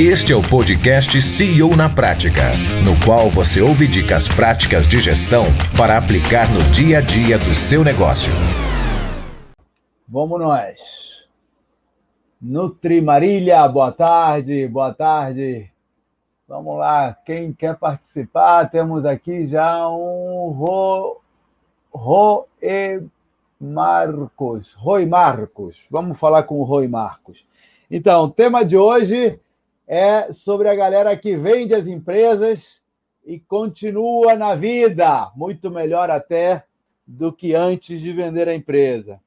Este é o podcast CEO na Prática, no qual você ouve dicas práticas de gestão para aplicar no dia a dia do seu negócio. Vamos nós. Nutri Marília, boa tarde, boa tarde. Vamos lá, quem quer participar? Temos aqui já um Ro, Ro e Marcos. Roi Marcos. Vamos falar com o Roi Marcos. Então, tema de hoje é sobre a galera que vende as empresas e continua na vida, muito melhor até do que antes de vender a empresa.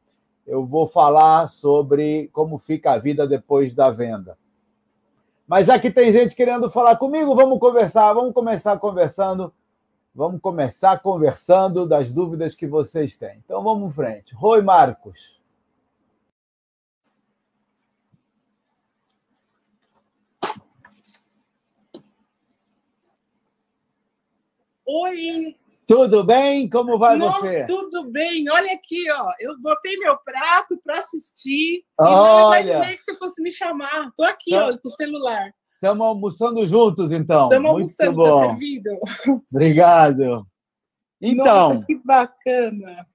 Eu vou falar sobre como fica a vida depois da venda. Mas já que tem gente querendo falar comigo, vamos conversar, vamos começar conversando. Vamos começar conversando das dúvidas que vocês têm. Então vamos em frente. Roi Marcos. Oi! Tudo bem? Como vai Não, você? Tudo bem. Olha aqui, ó. Eu botei meu prato para assistir. Olha! E não imaginei que você fosse me chamar. Estou aqui, Tá. ó, com o celular. Estamos almoçando juntos, então. Estamos almoçando, bom. tá servido? Obrigado. Então, Nossa, que bacana.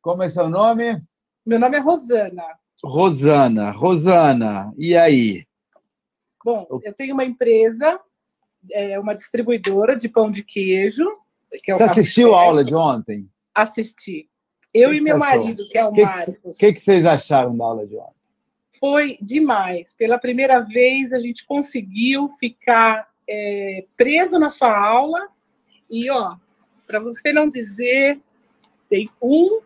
como é seu nome? Meu nome é Rosana. Rosana. Rosana, e aí? Bom, eu tenho uma empresa, é uma distribuidora de pão de queijo. Que é o Você assistiu a aula de ontem? Assisti. Eu Que e que meu marido, que é o O que, Marcos. que, que vocês acharam da aula de ontem? foi demais. Pela primeira vez, a gente conseguiu ficar é, preso na sua aula. E, ó, para você não dizer, tem um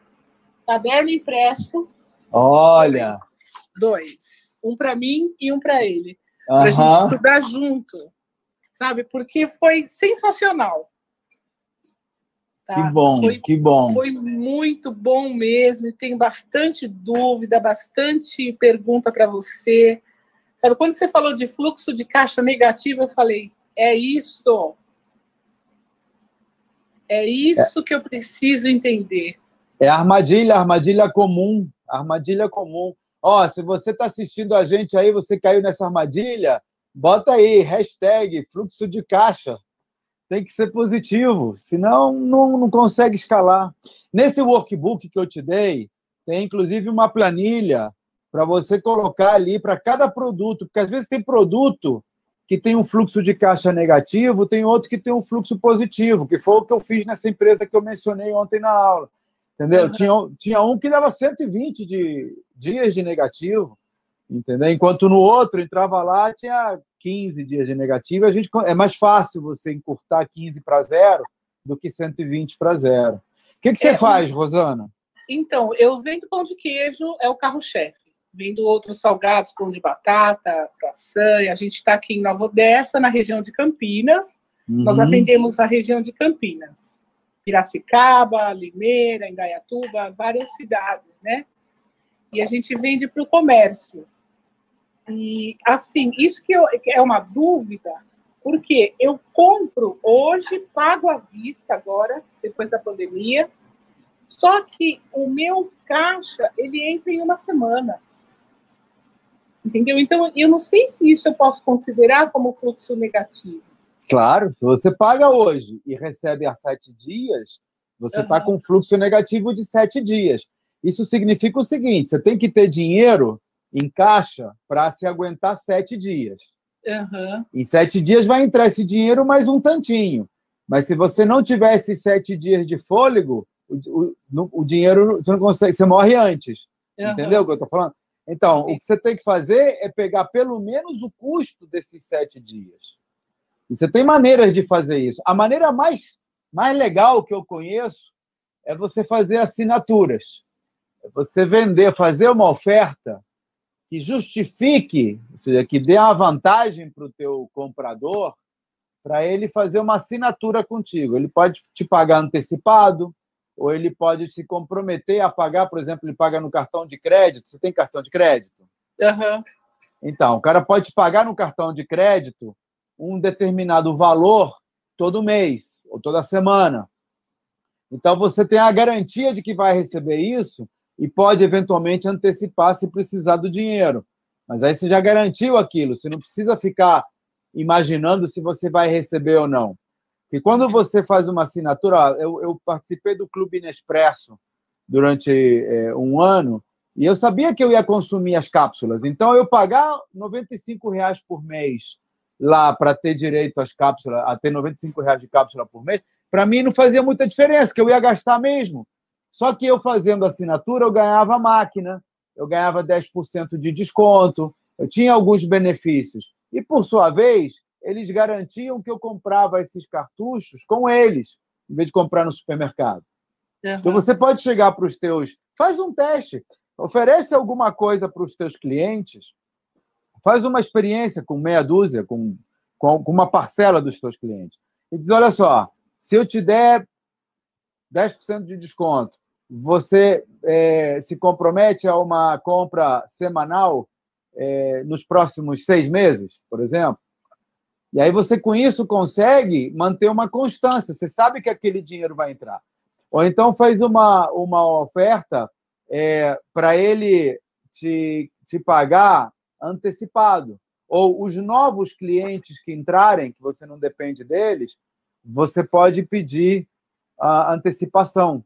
caderno impresso, Olha, dois. Um para mim e um para ele. Para a gente estudar junto, sabe? Porque foi sensacional. Tá? que bom, Foi que bom. Foi muito bom mesmo. Tenho bastante dúvida, bastante pergunta para você. Sabe, quando você falou de fluxo de caixa negativo, eu falei: é isso. É isso que eu preciso entender. É armadilha, armadilha comum, armadilha comum. Ó, se você está assistindo a gente aí, você caiu nessa armadilha, bota aí, hashtag fluxo de caixa. Tem que ser positivo, senão não, não consegue escalar. Nesse workbook que eu te dei, tem inclusive uma planilha para você colocar ali para cada produto, porque às vezes tem produto que tem um fluxo de caixa negativo, tem outro que tem um fluxo positivo, que foi o que eu fiz nessa empresa que eu mencionei ontem na aula. Entendeu? Uhum. Tinha, tinha um que dava 120 de, dias de negativo, entendeu? Enquanto no outro entrava lá, tinha 15 dias de negativo. A gente, é mais fácil você encurtar 15 para zero do que 120 para zero. O que, que você É, faz, Rosana? Então, eu vendo pão de queijo, é o carro-chefe. Vendo outros salgados, pão de batata, caçanha. A gente está aqui em Nova Odessa, na região de Campinas. Nós Uhum. atendemos a região de Campinas, Piracicaba, Limeira, Indaiatuba, várias cidades, né? E a gente vende para o comércio. E, assim, isso que eu- é uma dúvida, porque eu compro hoje, pago à vista agora, depois da pandemia, só que o meu caixa, ele entra em uma semana. Entendeu? Então, eu não sei se isso eu posso considerar como fluxo negativo. Claro, se você paga hoje e recebe há sete dias, você está Aham. com fluxo negativo de sete dias. Isso significa o seguinte: você tem que ter dinheiro em caixa para se aguentar sete dias. Aham. Em sete dias vai entrar esse dinheiro mais um tantinho. Mas se você não tiver esses sete dias de fôlego, o, o, o dinheiro você não consegue, você morre antes. aham. Entendeu o que eu estou falando? Então, o que você tem que fazer é pegar pelo menos o custo desses sete dias. E você tem maneiras de fazer isso. A maneira mais, mais legal que eu conheço é você fazer assinaturas. É você vender, fazer uma oferta que justifique, ou seja, que dê uma vantagem para o teu comprador, para ele fazer uma assinatura contigo. Ele pode te pagar antecipado, ou ele pode se comprometer a pagar, por exemplo, ele paga no cartão de crédito. Você tem cartão de crédito? Aham. Então, o cara pode pagar no cartão de crédito um determinado valor todo mês ou toda semana. Então, você tem a garantia de que vai receber isso e pode eventualmente antecipar se precisar do dinheiro. Mas aí você já garantiu aquilo, você não precisa ficar imaginando se você vai receber ou não. E quando você faz uma assinatura, eu, eu, participei do Clube Nespresso durante é, um ano e eu sabia que eu ia consumir as cápsulas. Então, eu pagar 95 reais por mês lá para ter direito às cápsulas, a ter 95 reais de cápsula por mês, para mim não fazia muita diferença, que eu ia gastar mesmo. Só que eu fazendo assinatura, eu ganhava máquina, eu ganhava 10% de desconto, eu tinha alguns benefícios. E, por sua vez, eles garantiam que eu comprava esses cartuchos com eles, em vez de comprar no supermercado. Uhum. Então, você pode chegar para os teus... Faz um teste. Oferece alguma coisa para os teus clientes. Faz uma experiência com meia dúzia, com, com, com uma parcela dos teus clientes. E diz, olha só, se eu te der 10% de desconto, você é, se compromete a uma compra semanal é, nos próximos seis meses, por exemplo. E aí você, com isso, consegue manter uma constância. Você sabe que aquele dinheiro vai entrar. Ou então faz uma, uma oferta é, para ele te, te pagar antecipado. Ou os novos clientes que entrarem, que você não depende deles, você pode pedir a antecipação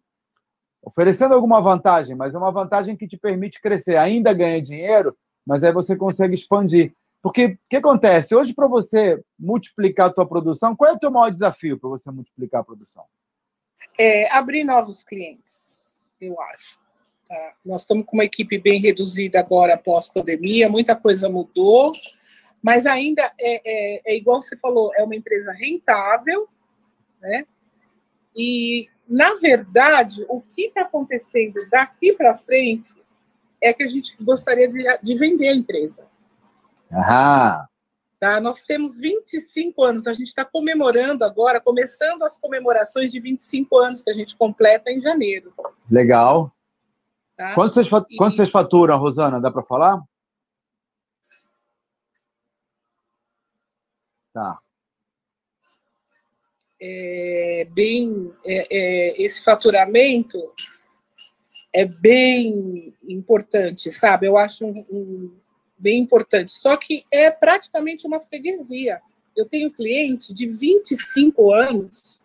oferecendo alguma vantagem, mas é uma vantagem que te permite crescer. Ainda ganha dinheiro, mas aí você consegue expandir. Porque o que acontece? Hoje, para você multiplicar a tua produção, qual é o teu maior desafio para você multiplicar a produção? É abrir novos clientes, eu acho. Tá? Nós estamos com uma equipe bem reduzida agora pós-pandemia, muita coisa mudou, mas ainda é, é, é igual você falou, é uma empresa rentável, né? E, na verdade, o que está acontecendo daqui para frente é que a gente gostaria de, de vender a empresa. Aham. Tá? Nós temos 25 anos, a gente está comemorando agora, começando as comemorações de 25 anos que a gente completa em janeiro. Legal. Tá? Quanto, vocês, e... quanto vocês faturam, Rosana? Dá para falar? Tá é, bem é, é, esse faturamento é bem importante, sabe? Eu acho um, um, bem importante. Só que é praticamente uma freguesia. Eu tenho cliente de 25 anos,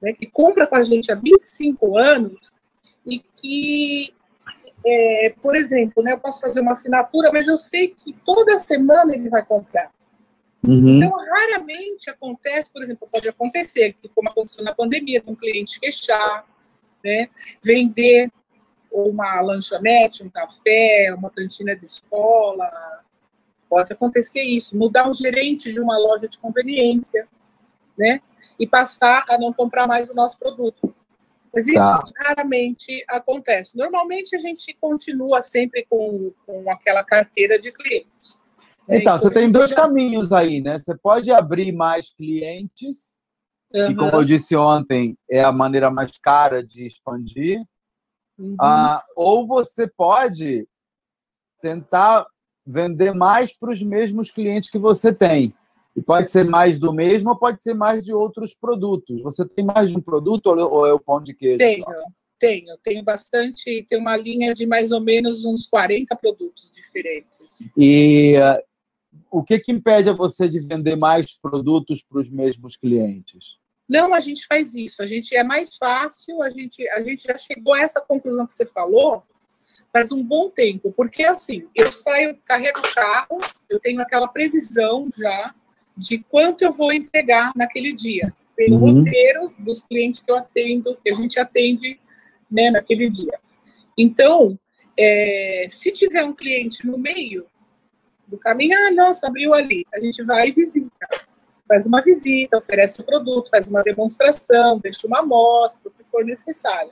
né, que compra com a gente há 25 anos e que, é, por exemplo, né, eu posso fazer uma assinatura, mas eu sei que toda semana ele vai comprar. Uhum. Então, raramente acontece, por exemplo, pode acontecer, como aconteceu na pandemia, de um cliente fechar, né, vender uma lanchonete, um café, uma cantina de escola, pode acontecer isso, mudar o gerente de uma loja de conveniência, né, e passar a não comprar mais o nosso produto. Mas isso tá. raramente acontece. Normalmente a gente continua sempre com, com aquela carteira de clientes. Então, você tem dois caminhos aí, né? Você pode abrir mais clientes, uhum. que, como eu disse ontem, é a maneira mais cara de expandir. Uhum. Ah, ou você pode tentar vender mais para os mesmos clientes que você tem. E pode ser mais do mesmo ou pode ser mais de outros produtos. Você tem mais de um produto ou é o pão de queijo? Tenho, tenho. Tenho bastante. Tenho uma linha de mais ou menos uns 40 produtos diferentes. E o que, que impede a você de vender mais produtos para os mesmos clientes? Não, a gente faz isso. A gente é mais fácil. A gente, a gente já chegou a essa conclusão que você falou faz um bom tempo, porque assim eu saio, carrego o carro, eu tenho aquela previsão já de quanto eu vou entregar naquele dia. Tem uhum. roteiro dos clientes que eu atendo, que a gente atende né, naquele dia. Então, é, se tiver um cliente no meio, do caminho, ah, nossa, abriu ali. A gente vai e visita. Faz uma visita, oferece o produto, faz uma demonstração, deixa uma amostra, o que for necessário.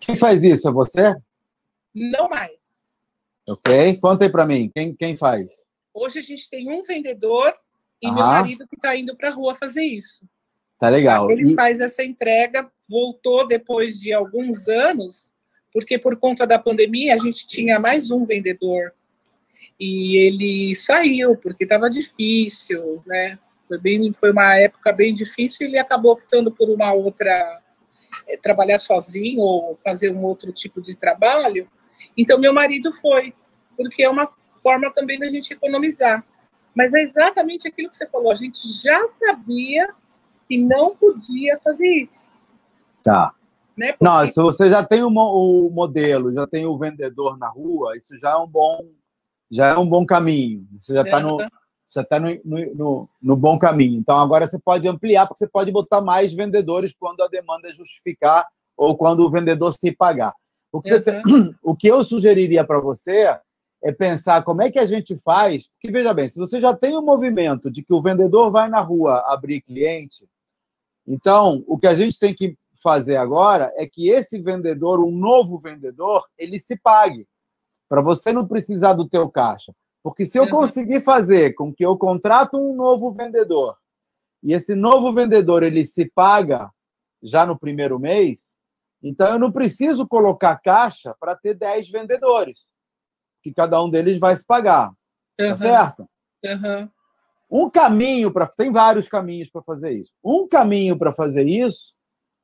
Quem faz isso? É você? Não mais. Ok. Conta aí para mim. Quem, quem faz? Hoje a gente tem um vendedor e meu marido que está indo para a rua fazer isso. Tá legal. Ele e... faz essa entrega, voltou depois de alguns anos, porque por conta da pandemia a gente tinha mais um vendedor e ele saiu porque estava difícil, né? Foi, bem, foi uma época bem difícil e ele acabou optando por uma outra, é, trabalhar sozinho ou fazer um outro tipo de trabalho. Então, meu marido foi, porque é uma forma também da gente economizar. Mas é exatamente aquilo que você falou. A gente já sabia que não podia fazer isso. Tá. Né? Porque... Não, se você já tem o, o modelo, já tem o vendedor na rua, isso já é um bom, já é um bom caminho. Você já está no, já está no, no, no, bom caminho. Então agora você pode ampliar, porque você pode botar mais vendedores quando a demanda justificar ou quando o vendedor se pagar. O que, você, o que eu sugeriria para você é pensar como é que a gente faz. Porque, veja bem, se você já tem um movimento de que o vendedor vai na rua abrir cliente, então o que a gente tem que fazer agora é que esse vendedor, um novo vendedor, ele se pague, para você não precisar do teu caixa. Porque se eu conseguir fazer com que eu contrato um novo vendedor e esse novo vendedor ele se paga já no primeiro mês, então eu não preciso colocar caixa para ter 10 vendedores que cada um deles vai se pagar. Uhum. Tá certo? Uhum. Um caminho para. Tem vários caminhos para fazer isso. Um caminho para fazer isso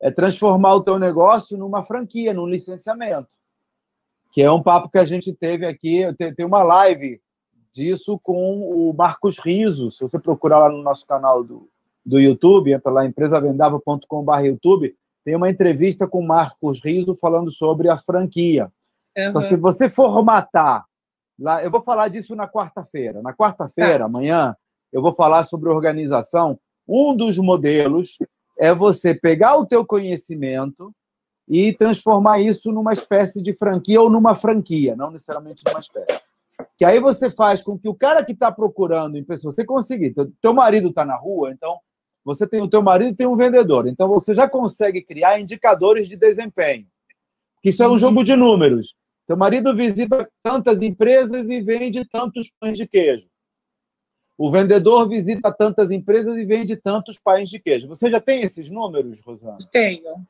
é transformar o teu negócio numa franquia, num licenciamento. Que é um papo que a gente teve aqui. Tem uma live disso com o Marcos Riso. Se você procurar lá no nosso canal do, do YouTube, entra lá empresavendava.com.br YouTube, tem uma entrevista com o Marcos Riso falando sobre a franquia. Uhum. Então, se você formatar, lá, eu vou falar disso na quarta-feira. Na quarta-feira, tá. amanhã, eu vou falar sobre organização. Um dos modelos é você pegar o teu conhecimento e transformar isso numa espécie de franquia ou numa franquia, não necessariamente numa espécie. Que aí você faz com que o cara que está procurando, se você conseguir, teu, marido está na rua, então você tem o teu marido e tem um vendedor, então você já consegue criar indicadores de desempenho. Que isso é um uhum. jogo de números. Teu marido visita tantas empresas e vende tantos pães de queijo. O vendedor visita tantas empresas e vende tantos pães de queijo. Você já tem esses números, Rosana? Tenho.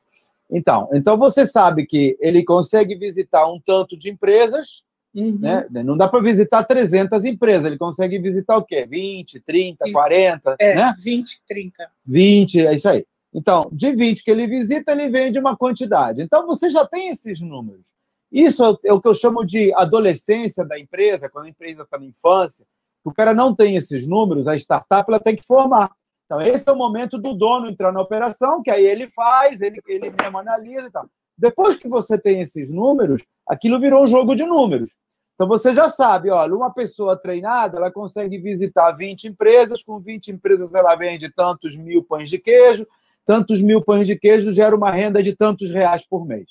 Então, então você sabe que ele consegue visitar um tanto de empresas, uhum. né? Não dá para visitar 300 empresas, ele consegue visitar o quê? 20, 30, 40, é, né? 20, 30. 20, é isso aí. Então, de 20 que ele visita, ele vende uma quantidade. Então, você já tem esses números. Isso é o que eu chamo de adolescência da empresa, quando a empresa está na infância. O cara não tem esses números, a startup ela tem que formar. Então, esse é o momento do dono entrar na operação, que aí ele faz, ele, ele mesmo analisa e tal. Depois que você tem esses números, aquilo virou um jogo de números. Então, você já sabe, olha, uma pessoa treinada, ela consegue visitar 20 empresas, com 20 empresas ela vende tantos mil pães de queijo, tantos mil pães de queijo gera uma renda de tantos reais por mês.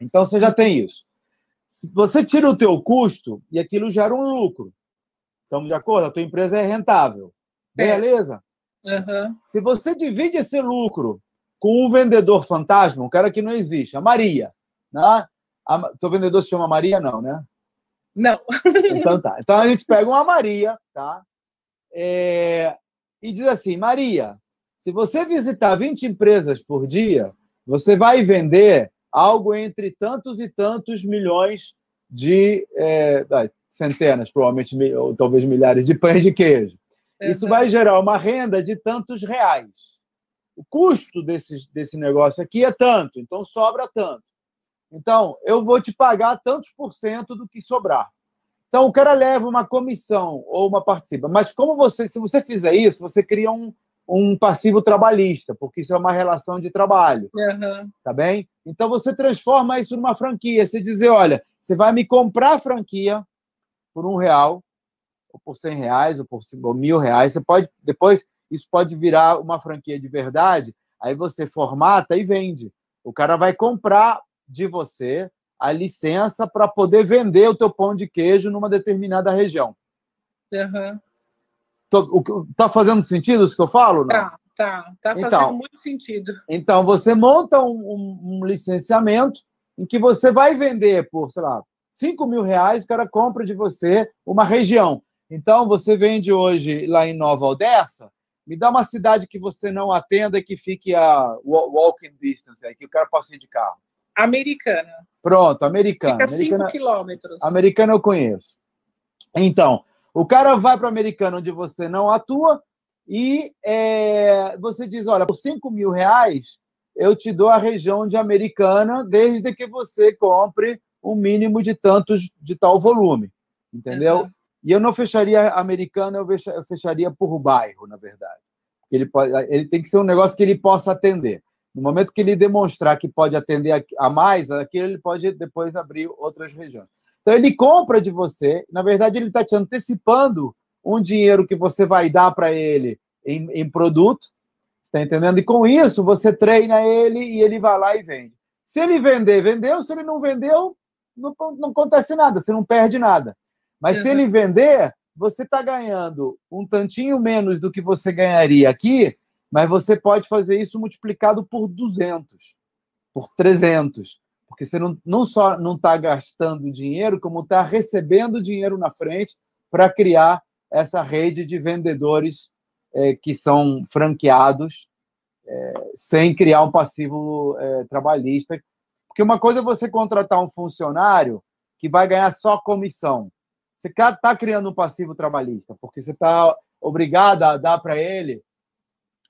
Então você já tem isso. Você tira o teu custo e aquilo gera um lucro. Estamos de acordo? A tua empresa é rentável. É. Beleza? Uhum. Se você divide esse lucro com um vendedor fantasma, um cara que não existe, a Maria, né? A, teu vendedor se chama Maria, não, né? Não. Então tá. Então a gente pega uma Maria, tá? É, e diz assim, Maria, se você visitar 20 empresas por dia, você vai vender algo entre tantos e tantos milhões de é, centenas, provavelmente, ou talvez milhares de pães de queijo. Isso vai gerar uma renda de tantos reais. O custo desse, desse negócio aqui é tanto, então sobra tanto. Então, eu vou te pagar tantos por cento do que sobrar. Então, o cara leva uma comissão ou uma participa. Mas como você, se você fizer isso, você cria um, um passivo trabalhista, porque isso é uma relação de trabalho. Uhum. Tá bem? Então você transforma isso numa franquia. Você dizer, olha, você vai me comprar a franquia por um real, ou por cem reais, ou por ou mil reais. Você pode, depois, isso pode virar uma franquia de verdade. Aí você formata e vende. O cara vai comprar de você a licença para poder vender o teu pão de queijo numa determinada região. Uhum. Tá fazendo sentido isso que eu falo? Não? Tá, tá. Tá fazendo então, muito sentido. Então, você monta um, um, um, licenciamento em que você vai vender por, sei lá, 5 mil reais, o cara compra de você uma região. Então, você vende hoje lá em Nova Odessa, me dá uma cidade que você não atenda que fique a walking distance, aí, que o cara possa ir de carro. Americana. Pronto, americana. Fica 5 quilômetros. Americana eu conheço. Então, o cara vai para o americano onde você não atua e é, você diz: olha, por 5 mil reais eu te dou a região de americana desde que você compre um mínimo de tantos de tal volume. Entendeu? Uhum. E eu não fecharia americano, eu fecharia por bairro, na verdade. Ele, pode, ele tem que ser um negócio que ele possa atender. No momento que ele demonstrar que pode atender a mais, aquilo ele pode depois abrir outras regiões. Então, ele compra de você, na verdade, ele está te antecipando um dinheiro que você vai dar para ele em, em produto, está entendendo? E com isso, você treina ele e ele vai lá e vende. Se ele vender, vendeu. Se ele não vendeu, não, não acontece nada, você não perde nada. Mas uhum. se ele vender, você está ganhando um tantinho menos do que você ganharia aqui, mas você pode fazer isso multiplicado por 200, por 300. Porque você não, não só não está gastando dinheiro, como está recebendo dinheiro na frente para criar essa rede de vendedores é, que são franqueados é, sem criar um passivo é, trabalhista. Porque uma coisa é você contratar um funcionário que vai ganhar só comissão. Você está criando um passivo trabalhista, porque você está obrigado a dar para ele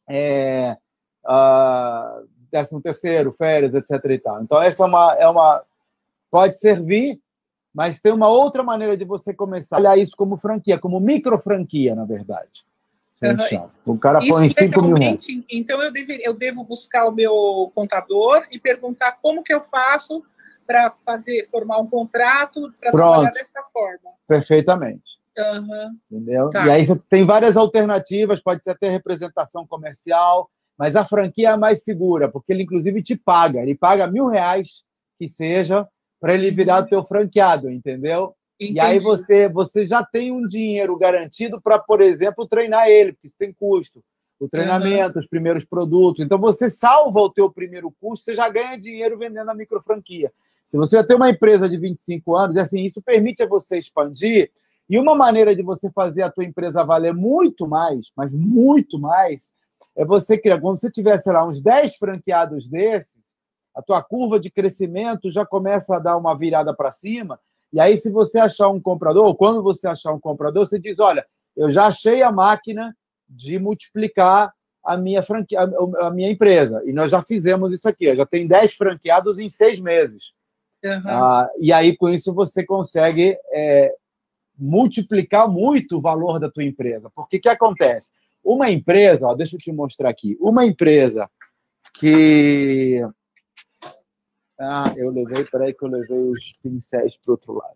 é, uh, décimo terceiro, férias, etc. E tal. Então, essa é uma, é uma. Pode servir, mas tem uma outra maneira de você começar a olhar isso como franquia, como micro franquia, na verdade. Uhum. O cara põe 5 mil reais. Então, eu, eu devo buscar o meu contador e perguntar como que eu faço para fazer, formar um contrato para trabalhar dessa forma. Perfeitamente. Uhum. Entendeu? Tá. E aí você tem várias alternativas, pode ser até representação comercial, mas a franquia é mais segura, porque ele inclusive te paga, ele paga mil reais que seja para ele virar o teu franqueado, entendeu? Entendi. E aí você, você já tem um dinheiro garantido para, por exemplo, treinar ele, porque isso tem custo. O treinamento, uhum. os primeiros produtos. Então você salva o teu primeiro custo, você já ganha dinheiro vendendo a micro franquia. Se você já tem uma empresa de 25 anos, assim, isso permite a você expandir e uma maneira de você fazer a tua empresa valer muito mais, mas muito mais, é você criar. Quando você tiver, sei lá, uns 10 franqueados desses, a tua curva de crescimento já começa a dar uma virada para cima. E aí, se você achar um comprador, ou quando você achar um comprador, você diz: olha, eu já achei a máquina de multiplicar a minha franquia, a minha empresa. E nós já fizemos isso aqui. Eu já tem 10 franqueados em seis meses. Uhum. Ah, e aí, com isso, você consegue é, multiplicar muito o valor da tua empresa. Porque que acontece? Uma empresa, ó, deixa eu te mostrar aqui, uma empresa que ah, eu levei, peraí que eu levei os pincéis para o outro lado.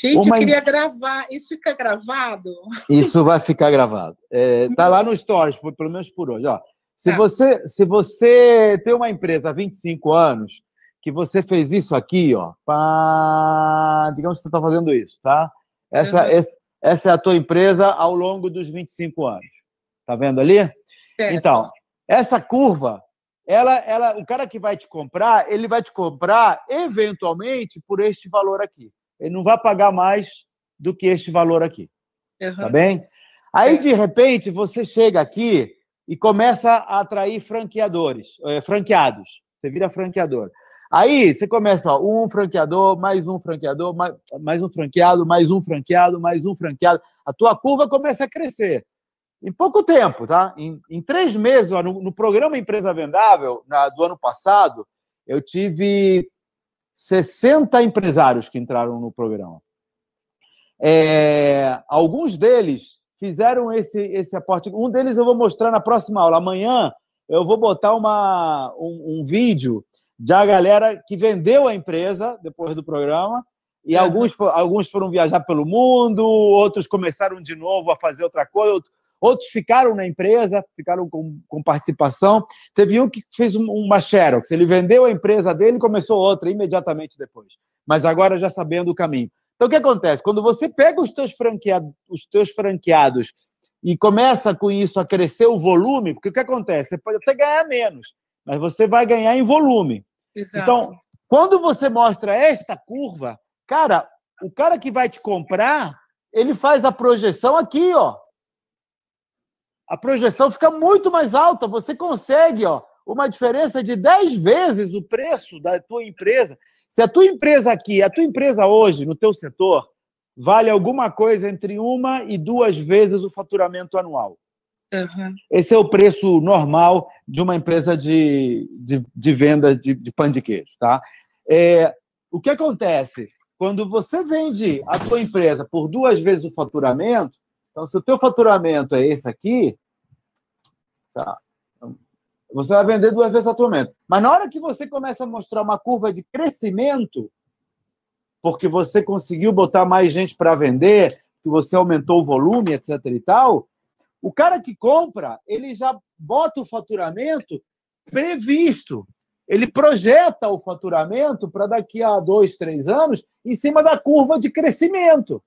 Gente, uma... eu queria gravar. Isso fica gravado? Isso vai ficar gravado. É, tá lá no Stories, pelo menos por hoje. Ó. Se, é. você, se você tem uma empresa há 25 anos, que você fez isso aqui, ó, pá, digamos que você está fazendo isso, tá? Essa, uhum. essa, essa é a tua empresa ao longo dos 25 anos. Tá vendo ali? Então, essa curva, ela, ela, o cara que vai te comprar, ele vai te comprar eventualmente por este valor aqui. Ele não vai pagar mais do que este valor aqui. Uhum. Tá bem? Aí, de repente, você chega aqui e começa a atrair franqueadores, é, franqueados. Você vira franqueador. Aí você começa, ó, um franqueador, mais um franqueador, mais, mais um franqueado, mais um franqueado, mais um franqueado. A tua curva começa a crescer. Em pouco tempo, tá? Em, em três meses, ó, no, no, programa Empresa Vendável, na, do ano passado, eu tive 60 empresários que entraram no programa. É, alguns deles fizeram esse, esse aporte. Um deles eu vou mostrar na próxima aula. Amanhã eu vou botar uma, um, um vídeo já a galera que vendeu a empresa depois do programa, e alguns, alguns foram viajar pelo mundo, outros começaram de novo a fazer outra coisa, outros ficaram na empresa, ficaram com, com participação. Teve um que fez uma Xerox, ele vendeu a empresa dele e começou outra imediatamente depois, mas agora já sabendo o caminho. Então, o que acontece? Quando você pega os teus, franqueados, os teus franqueados e começa com isso a crescer o volume, porque o que acontece? Você pode até ganhar menos, mas você vai ganhar em volume. Exato. Então, quando você mostra esta curva, cara, o cara que vai te comprar, ele faz a projeção aqui, ó. A projeção fica muito mais alta, você consegue, ó, uma diferença de 10 vezes o preço da tua empresa. Se a tua empresa aqui, a tua empresa hoje, no teu setor, vale alguma coisa entre uma e duas vezes o faturamento anual. Uhum. Esse é o preço normal de uma empresa de, de, de venda de, de, pão de queijo. Tá? É, o que acontece? quando você vende a tua empresa por duas vezes o faturamento, então se o teu faturamento é esse aqui, tá? Você vai vender duas vezes o faturamento. Mas na hora que você começa a mostrar uma curva de crescimento, porque você conseguiu botar mais gente para vender, que você aumentou o volume, etc e tal, o cara que compra, ele já bota o faturamento previsto. Ele projeta o faturamento para daqui a dois, três anos em cima da curva de crescimento.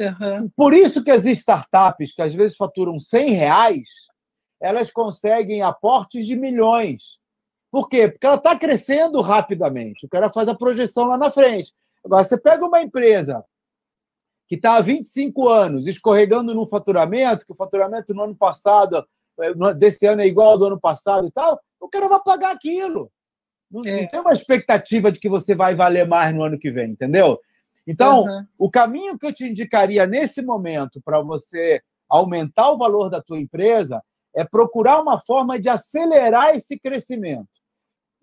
Uhum. Por isso que as startups, que às vezes faturam 100 reais, elas conseguem aportes de milhões. Por quê? Porque ela está crescendo rapidamente. O cara faz a projeção lá na frente. Agora, você pega uma empresa que está há 25 anos escorregando no faturamento, que o faturamento no ano passado, eh, desse ano é igual ao do ano passado e tal, o cara vai pagar aquilo. Não, é. não tem uma expectativa de que você vai valer mais no ano que vem, entendeu? Então, uhum. o caminho que eu te indicaria nesse momento para você aumentar o valor da tua empresa é procurar uma forma de acelerar esse crescimento.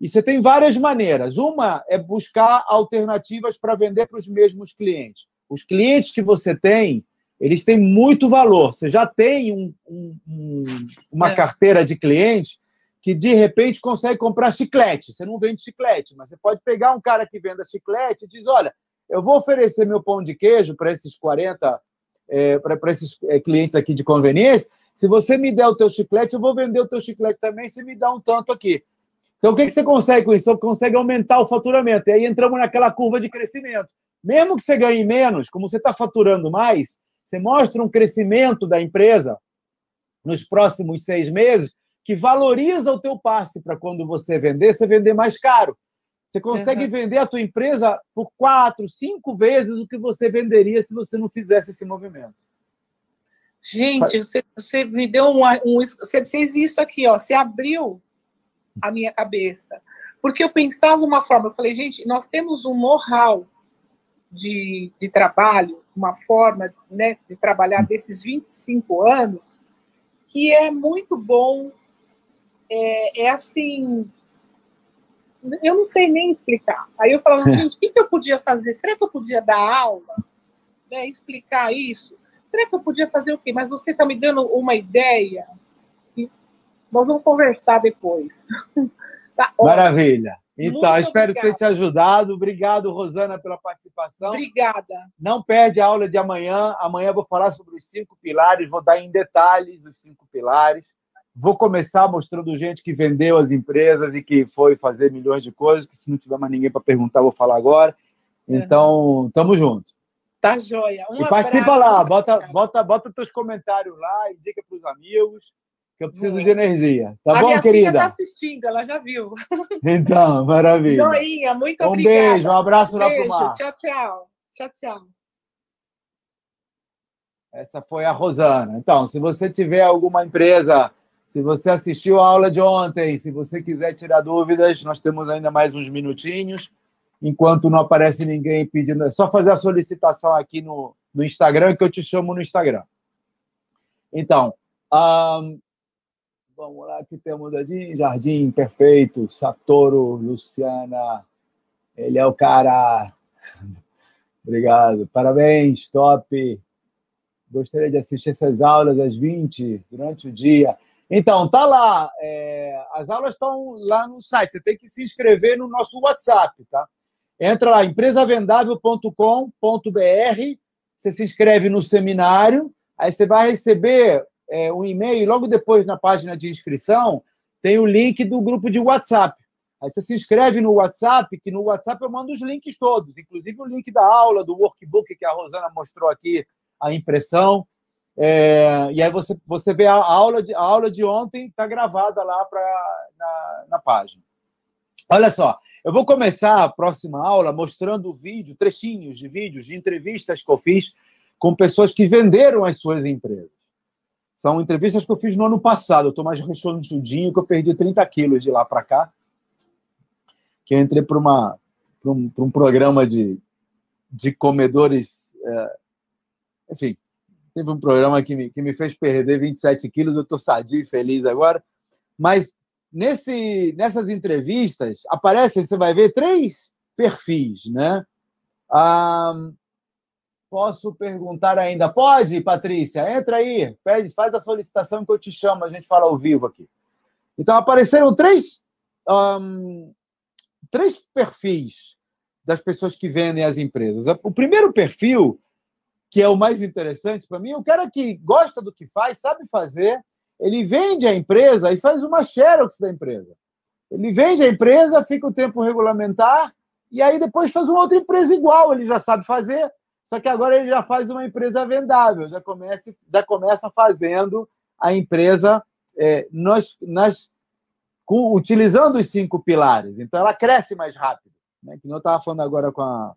E você tem várias maneiras. Uma é buscar alternativas para vender para os mesmos clientes. Os clientes que você tem, eles têm muito valor. Você já tem um, um, um, uma é. carteira de clientes que, de repente, consegue comprar chiclete. Você não vende chiclete, mas você pode pegar um cara que venda chiclete e diz, olha, eu vou oferecer meu pão de queijo para esses 40, é, para esses é, clientes aqui de conveniência. Se você me der o teu chiclete, eu vou vender o teu chiclete também, se me dá um tanto aqui. Então, o que, que você consegue com isso? Você consegue aumentar o faturamento. E aí entramos naquela curva de crescimento. Mesmo que você ganhe menos, como você está faturando mais, você mostra um crescimento da empresa nos próximos seis meses que valoriza o teu passe para quando você vender, você vender mais caro. Você consegue uhum. vender a tua empresa por quatro, cinco vezes o que você venderia se você não fizesse esse movimento. Gente, você, você me deu um, um, Você fez isso aqui, ó. Você abriu a minha cabeça. Porque eu pensava uma forma, eu falei, gente, nós temos um know-how de, de trabalho, uma forma né, de trabalhar desses 25 anos, que é muito bom. É, é assim. Eu não sei nem explicar. Aí eu falava, gente, o que, que eu podia fazer? Será que eu podia dar aula? Né, explicar isso? Será que eu podia fazer o quê? Mas você está me dando uma ideia. Nós vamos conversar depois. tá Maravilha. Então, Muito espero obrigada. ter te ajudado. Obrigado, Rosana, pela participação. Obrigada. Não perde a aula de amanhã. Amanhã vou falar sobre os cinco pilares, vou dar em detalhes os cinco pilares. Vou começar mostrando gente que vendeu as empresas e que foi fazer milhões de coisas, que se não tiver mais ninguém para perguntar, vou falar agora. Então, tamo junto. Tá joia. Um e participa lá, bota, bota, bota teus comentários lá, indica para os amigos que eu preciso de energia. Tá a bom, minha querida? está assistindo, ela já viu. Então, maravilha. Joinha, muito um obrigada. Um beijo, um abraço lá pro mar. Tchau, tchau. Tchau, tchau. Essa foi a Rosana. Então, se você tiver alguma empresa, se você assistiu a aula de ontem, se você quiser tirar dúvidas, nós temos ainda mais uns minutinhos. Enquanto não aparece ninguém pedindo, é só fazer a solicitação aqui no, no Instagram, que eu te chamo no Instagram. Então, um, Vamos lá, aqui temos Jardim, Jardim Perfeito, Satoru, Luciana. Ele é o cara. Obrigado. Parabéns, top. Gostaria de assistir essas aulas às 20 durante o dia. Então, tá lá. É, as aulas estão lá no site. Você tem que se inscrever no nosso WhatsApp, tá? Entra lá, empresavendável.com.br. Você se inscreve no seminário. Aí você vai receber é, um e-mail, logo depois na página de inscrição, tem o link do grupo de WhatsApp. Aí você se inscreve no WhatsApp, que no WhatsApp eu mando os links todos, inclusive o link da aula, do workbook que a Rosana mostrou aqui, a impressão. É, e aí você, você vê a aula de, a aula de ontem, está gravada lá pra, na, na página. Olha só, eu vou começar a próxima aula mostrando vídeo, trechinhos de vídeos, de entrevistas que eu fiz com pessoas que venderam as suas empresas. São entrevistas que eu fiz no ano passado. Eu estou mais rechonchudinho, que eu perdi 30 quilos de lá para cá. Que eu entrei para um, um, programa de, de comedores. É, enfim, teve um programa que me, que me fez perder 27 quilos. Eu estou sadio e feliz agora. Mas nesse, nessas entrevistas aparecem, você vai ver, três perfis, né? Um, posso perguntar ainda? Pode, Patrícia? Entra aí, pede, faz a solicitação que eu te chamo, a gente fala ao vivo aqui. Então, apareceram três, um, três perfis das pessoas que vendem as empresas. O primeiro perfil, que é o mais interessante para mim, é o cara que gosta do que faz, sabe fazer, ele vende a empresa e faz uma xerox da empresa. Ele vende a empresa, fica o tempo regulamentar, e aí depois faz uma outra empresa igual, ele já sabe fazer, só que agora ele já faz uma empresa vendável, já começa, já começa fazendo a empresa é, nas, nas, com, utilizando os cinco pilares. Então ela cresce mais rápido. Né? Que eu estava falando agora com a.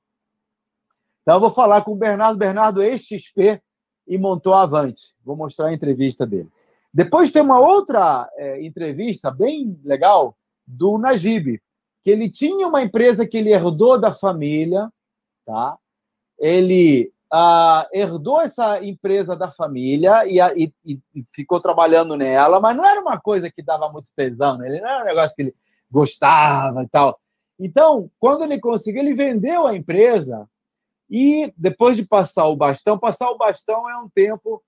Então eu vou falar com o Bernardo, Bernardo ex-XP e montou a Avante. Vou mostrar a entrevista dele. Depois tem uma outra é, entrevista bem legal do Najib, que ele tinha uma empresa que ele herdou da família, tá? Ele ah, herdou essa empresa da família e, e, e, ficou trabalhando nela, mas não era uma coisa que dava muito tesão, né? ele não era um negócio que ele gostava e tal. Então, quando ele conseguiu, ele vendeu a empresa e depois de passar o bastão, passar o bastão é um tempo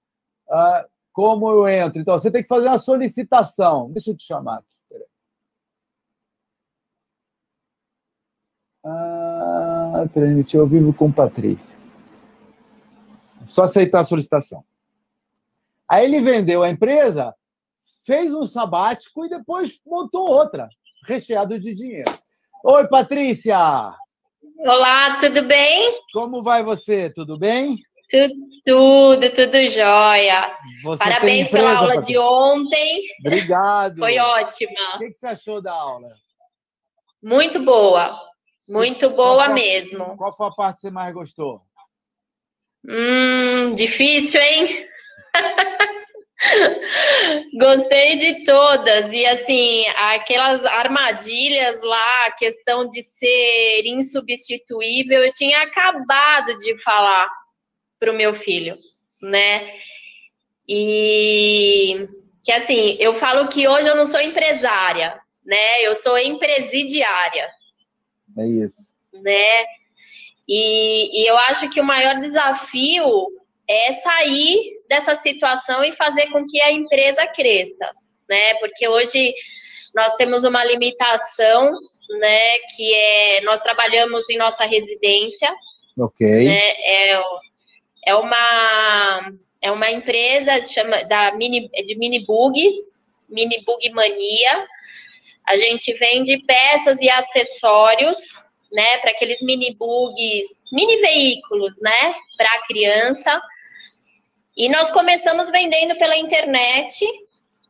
ah, como eu entro. Então, você tem que fazer uma solicitação. Deixa eu te chamar aqui. Ah, transmitir ao vivo com Patrícia. Só aceitar a solicitação. Aí ele vendeu a empresa, fez um sabático e depois montou outra, recheado de dinheiro. Oi, Patrícia! Olá, tudo bem? Como vai você? Tudo bem? Tudo, tudo, tudo jóia. Você Parabéns empresa, pela aula Patrícia? de ontem. Obrigado. Foi ótima. O que você achou da aula? Muito boa. Muito boa qual, mesmo. Qual foi a parte que você mais gostou? Hum, difícil, hein? Gostei de todas. E assim, aquelas armadilhas lá, a questão de ser insubstituível, eu tinha acabado de falar para o meu filho, né? E que assim, eu falo que hoje eu não sou empresária, né? Eu sou empresidiária. É isso. Né? E, e eu acho que o maior desafio é sair dessa situação e fazer com que a empresa cresça, né? Porque hoje nós temos uma limitação, né? Que é nós trabalhamos em nossa residência. Ok. Né, é, é uma é uma empresa chama da mini de mini bug, mini bug mania. A gente vende peças e acessórios né, para aqueles mini bugs, mini veículos, né, para criança. E nós começamos vendendo pela internet.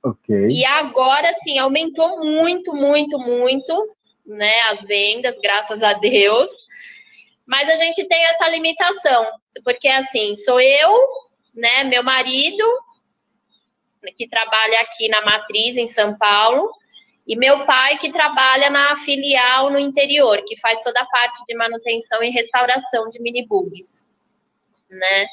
Ok. E agora, sim, aumentou muito, muito, muito, né, as vendas, graças a Deus. Mas a gente tem essa limitação, porque assim, sou eu, né, meu marido, que trabalha aqui na matriz em São Paulo, e meu pai, que trabalha na filial no interior, que faz toda a parte de manutenção e restauração de minibugs, né?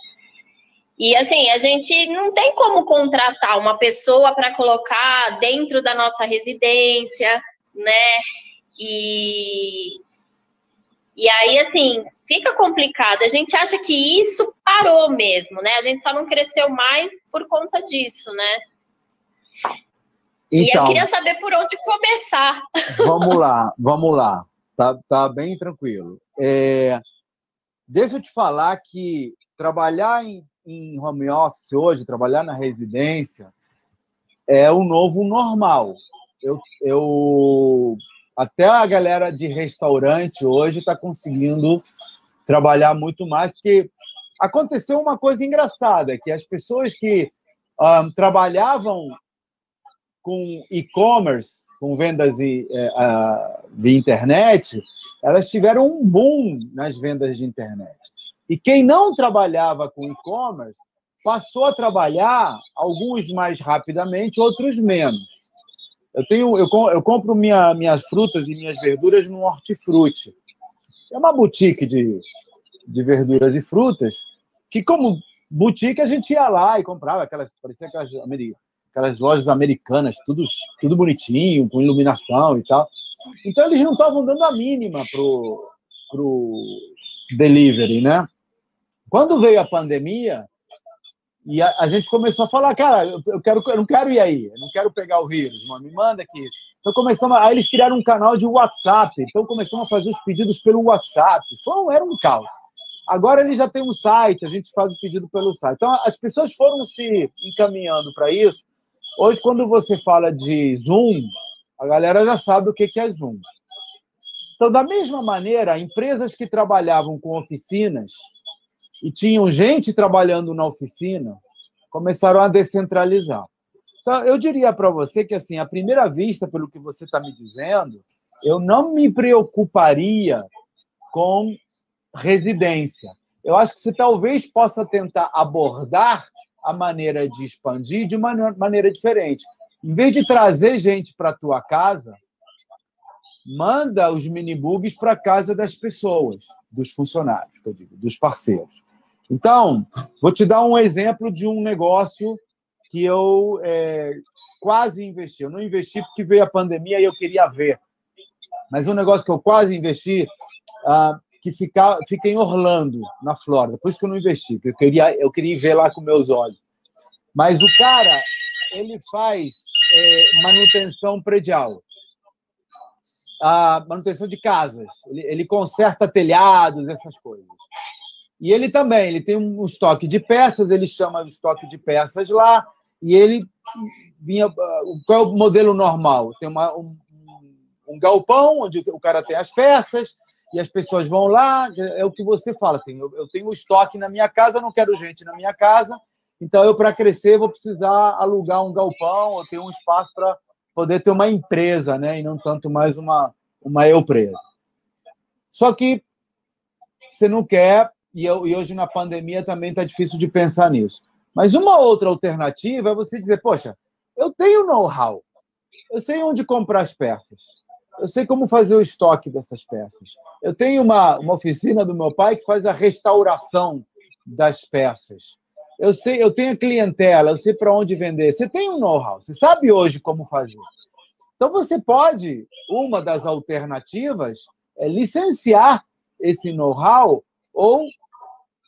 E assim, a gente não tem como contratar uma pessoa para colocar dentro da nossa residência, né? E, e aí, assim, fica complicado. A gente acha que isso parou mesmo, né? A gente só não cresceu mais por conta disso, né? Então, e eu então. queria saber por onde começar. Vamos lá, vamos lá. Tá, tá bem tranquilo. É, deixa eu te falar que trabalhar em, em home office hoje, trabalhar na residência, é o novo normal. Eu, eu até a galera de restaurante hoje está conseguindo trabalhar muito mais, porque aconteceu uma coisa engraçada, que as pessoas que um, ah, trabalhavam com e-commerce, com vendas de, é, de internet, elas tiveram um boom nas vendas de internet. E quem não trabalhava com e-commerce passou a trabalhar, alguns mais rapidamente, outros menos. Eu tenho, eu, eu compro minha, minhas frutas e minhas verduras no Hortifruti. É uma boutique de, de verduras e frutas que, como boutique, a gente ia lá e comprava aquelas, parecia aquelas aquelas lojas americanas, tudo, tudo bonitinho, com iluminação e tal. Então eles não estavam dando a mínima pro, delivery, né? Quando veio a pandemia, e a, a, gente começou a falar, cara, eu, quero, eu não quero ir aí, eu não quero pegar o vírus, mano, me manda aqui. Então começamos, aí eles criaram um canal de WhatsApp, então começamos a fazer os pedidos pelo WhatsApp. Foi, era um caos. Agora ele já tem um site, a gente faz o pedido pelo site. Então as pessoas foram se encaminhando para isso. Hoje, quando você fala de Zoom, a galera já sabe o que é Zoom. Então, da mesma maneira, empresas que trabalhavam com oficinas e tinham gente trabalhando na oficina começaram a descentralizar. Então, eu diria para você que, assim, à primeira vista, pelo que você está me dizendo, eu não me preocuparia com residência. Eu acho que você talvez possa tentar abordar a maneira de expandir de uma maneira diferente. Em vez de trazer gente para a tua casa, manda os minibugs para a casa das pessoas, dos funcionários, eu digo, dos parceiros. Então, vou te dar um exemplo de um negócio que eu é, quase investi. Eu não investi porque veio a pandemia e eu queria ver. Mas um negócio que eu quase investi, ah, que fica, fica em Orlando, na Flórida. Por isso que eu não investi, porque eu queria, eu queria ver lá com meus olhos. Mas o cara, ele faz é, manutenção predial. A manutenção de casas. Ele, ele conserta telhados, essas coisas. E ele também, ele tem um estoque de peças, ele chama o estoque de peças lá, e ele vinha. Qual é o modelo normal? Tem uma, um, um galpão onde o cara tem as peças, e as pessoas vão lá, é o que você fala, assim, eu, eu tenho estoque na minha casa, não quero gente na minha casa, então eu, para crescer, vou precisar alugar um galpão ou ter um espaço para poder ter uma empresa, né, e não tanto mais uma, uma eu presa. Só que você não quer, e, eu, e hoje na pandemia também está difícil de pensar nisso. Mas uma outra alternativa é você dizer, poxa, eu tenho know-how, eu sei onde comprar as peças, eu sei como fazer o estoque dessas peças. Eu tenho uma, uma oficina do meu pai que faz a restauração das peças. Eu sei, eu tenho clientela, eu sei para onde vender. Você tem um know-how, você sabe hoje como fazer. Então você pode, uma das alternativas é licenciar esse know-how ou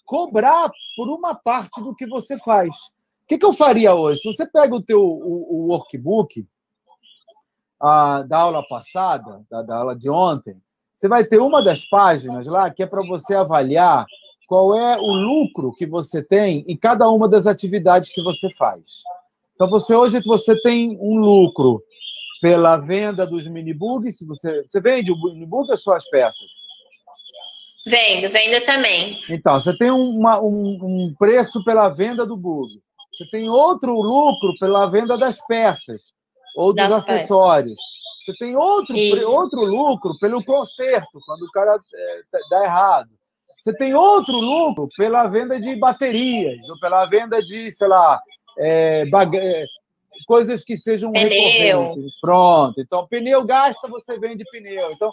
cobrar por uma parte do que você faz. O que, que eu faria hoje? Se você pega o teu o, o workbook da aula passada, da, da aula de ontem, você vai ter uma das páginas lá que é para você avaliar qual é o lucro que você tem em cada uma das atividades que você faz. Então, você hoje você tem um lucro pela venda dos minibugs. Você, você vende o minibug ou suas peças? Vendo, vendo também. Então, você tem uma, um, um preço pela venda do bug. Você tem outro lucro pela venda das peças ou dos acessórios. Você tem outro, outro lucro pelo conserto, quando o cara é, dá errado. Você tem outro lucro pela venda de baterias, ou pela venda de, sei lá, é, é coisas que sejam pneu. recorrentes. Pronto. Então, pneu gasta, você vende pneu. Então,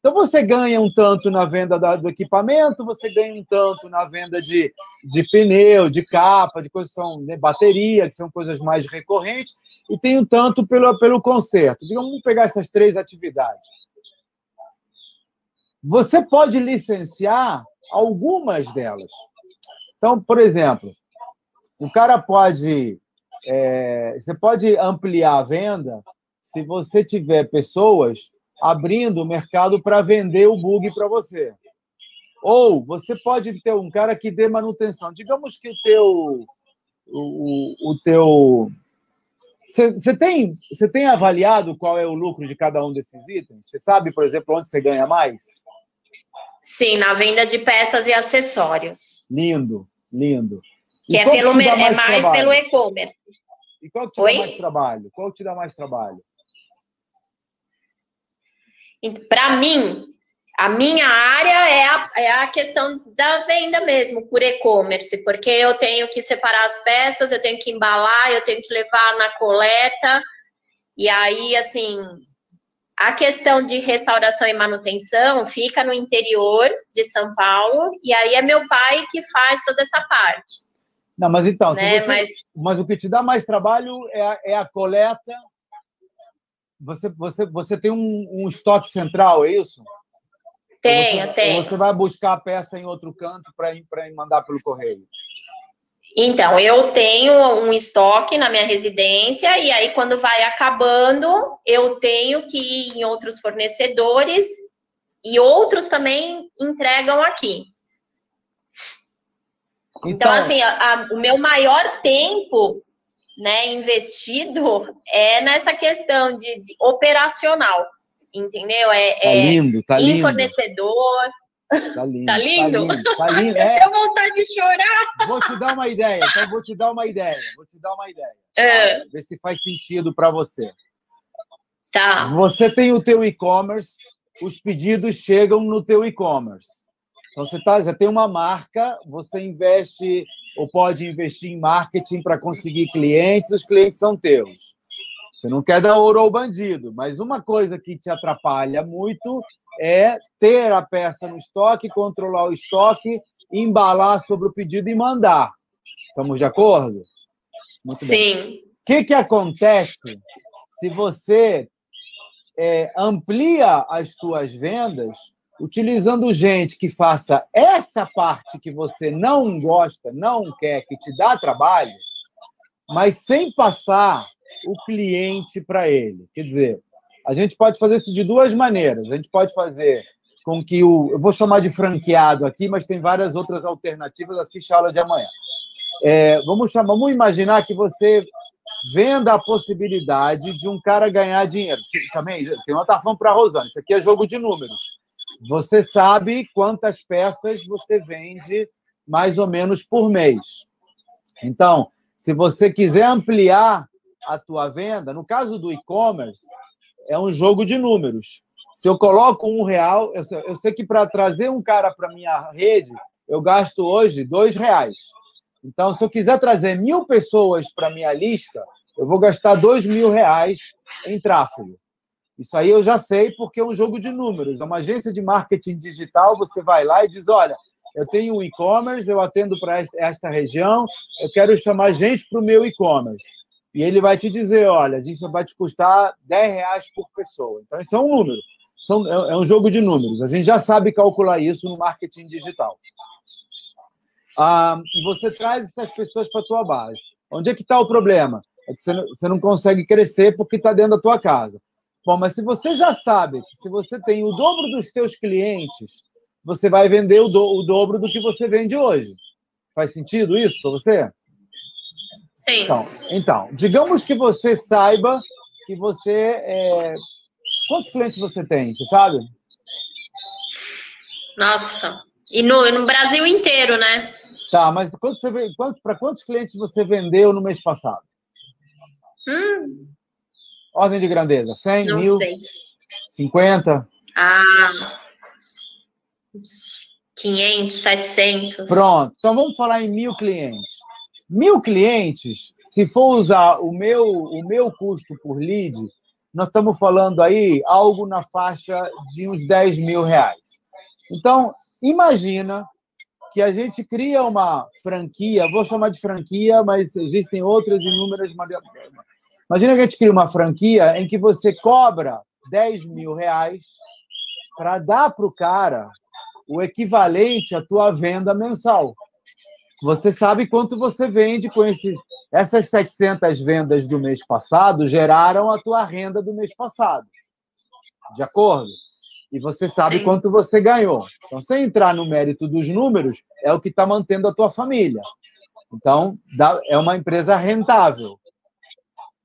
então você ganha um tanto na venda da, do equipamento, você ganha um tanto na venda de, de pneu, de capa, de coisas que são né, bateria, que são coisas mais recorrentes, e tem um tanto pelo, pelo conserto. Vamos pegar essas três atividades. Você pode licenciar algumas delas. Então, por exemplo, o cara pode. É, você pode ampliar a venda se você tiver pessoas abrindo o mercado para vender o bug para você. Ou você pode ter um cara que dê manutenção. Digamos que o teu. O, o teu. Você tem, você tem avaliado qual é o lucro de cada um desses itens? Você sabe, por exemplo, onde você ganha mais? Sim, na venda de peças e acessórios. Lindo, lindo. Que é, pelo, que é mais pelo e-commerce. E qual que te Oi? dá mais trabalho? Qual que te dá mais trabalho? Para mim, a minha área é a, é a questão da venda mesmo, por e-commerce, porque eu tenho que separar as peças, eu tenho que embalar, eu tenho que levar na coleta. E aí, assim, a questão de restauração e manutenção fica no interior de São Paulo, e aí é meu pai que faz toda essa parte. Não, mas então, né? você, mas... mas... o que te dá mais trabalho é a, é a coleta. Você, você, você tem um, um estoque central, é isso? Tenho, você, tenho. Você vai buscar a peça em outro canto para mandar pelo correio? Então, eu tenho um estoque na minha residência, e aí, quando vai acabando, eu tenho que ir em outros fornecedores e outros também entregam aqui. Então, então assim, a, a, o meu maior tempo né, investido é nessa questão de, de operacional, entendeu? É, tá lindo, tá lindo. fornecedor. Tá lindo. Tá lindo? Tá lindo. Tá lindo. É. Eu vontade de chorar. Vou te dar uma ideia, então vou te dar uma ideia, vou te dar uma ideia. Tá? É. Ver se faz sentido para você. Tá. Você tem o teu e-commerce, os pedidos chegam no teu e-commerce. Então você tá, já tem uma marca, você investe ou pode investir em marketing para conseguir clientes, os clientes são teus. Você não quer dar ouro ao bandido, mas uma coisa que te atrapalha muito é ter a peça no estoque, controlar o estoque, embalar sobre o pedido e mandar. Estamos de acordo? Muito Sim. Bem. O que, que acontece se você é, amplia as tuas vendas utilizando gente que faça essa parte que você não gosta, não quer, que te dá trabalho, mas sem passar o cliente para ele. Quer dizer, a gente pode fazer isso de duas maneiras. A gente pode fazer com que o. Eu vou chamar de franqueado aqui, mas tem várias outras alternativas. Assiste a aula de amanhã. É, vamos, chamar, vamos imaginar que você venda a possibilidade de um cara ganhar dinheiro. Também, não está falando para a Rosana, isso aqui é jogo de números. Você sabe quantas peças você vende mais ou menos por mês. Então, se você quiser ampliar a tua venda, no caso do e-commerce, é um jogo de números. Se eu coloco um real, eu sei, eu sei que para trazer um cara para minha rede, eu gasto hoje dois reais. Então, se eu quiser trazer mil pessoas para minha lista, eu vou gastar dois mil reais em tráfego. Isso aí eu já sei porque é um jogo de números. É uma agência de marketing digital, você vai lá e diz: olha, eu tenho um e-commerce, eu atendo para esta região, eu quero chamar gente para o meu e-commerce. E ele vai te dizer: olha, isso vai te custar 10 reais por pessoa. Então, isso é um número. São, é, é um jogo de números. A gente já sabe calcular isso no marketing digital. Ah, e você traz essas pessoas para a tua base. Onde é que está o problema? É que você não, você não consegue crescer porque está dentro da tua casa. Bom, mas se você já sabe que se você tem o dobro dos teus clientes, você vai vender o, do, o dobro do que você vende hoje. Faz sentido isso para você? Sim. Então, então, digamos que você saiba que você. É... Quantos clientes você tem? Você sabe? Nossa. E no, no Brasil inteiro, né? Tá, mas quanto você, quanto, para quantos clientes você vendeu no mês passado? Hum. Ordem de grandeza: 100, Não mil? Sei. 50? Ah. 500, 700. Pronto. Então vamos falar em mil clientes. Mil clientes, se for usar o meu, o meu custo por lead, nós estamos falando aí algo na faixa de uns 10 mil reais. Então, imagina que a gente cria uma franquia, vou chamar de franquia, mas existem outras inúmeras. Imagina que a gente cria uma franquia em que você cobra 10 mil reais para dar para o cara o equivalente à tua venda mensal. Você sabe quanto você vende com esses, essas 700 vendas do mês passado geraram a tua renda do mês passado. De acordo? e você sabe Sim. quanto você ganhou. Então, sem entrar no mérito dos números, é o que está mantendo a tua família. Então, é uma empresa rentável.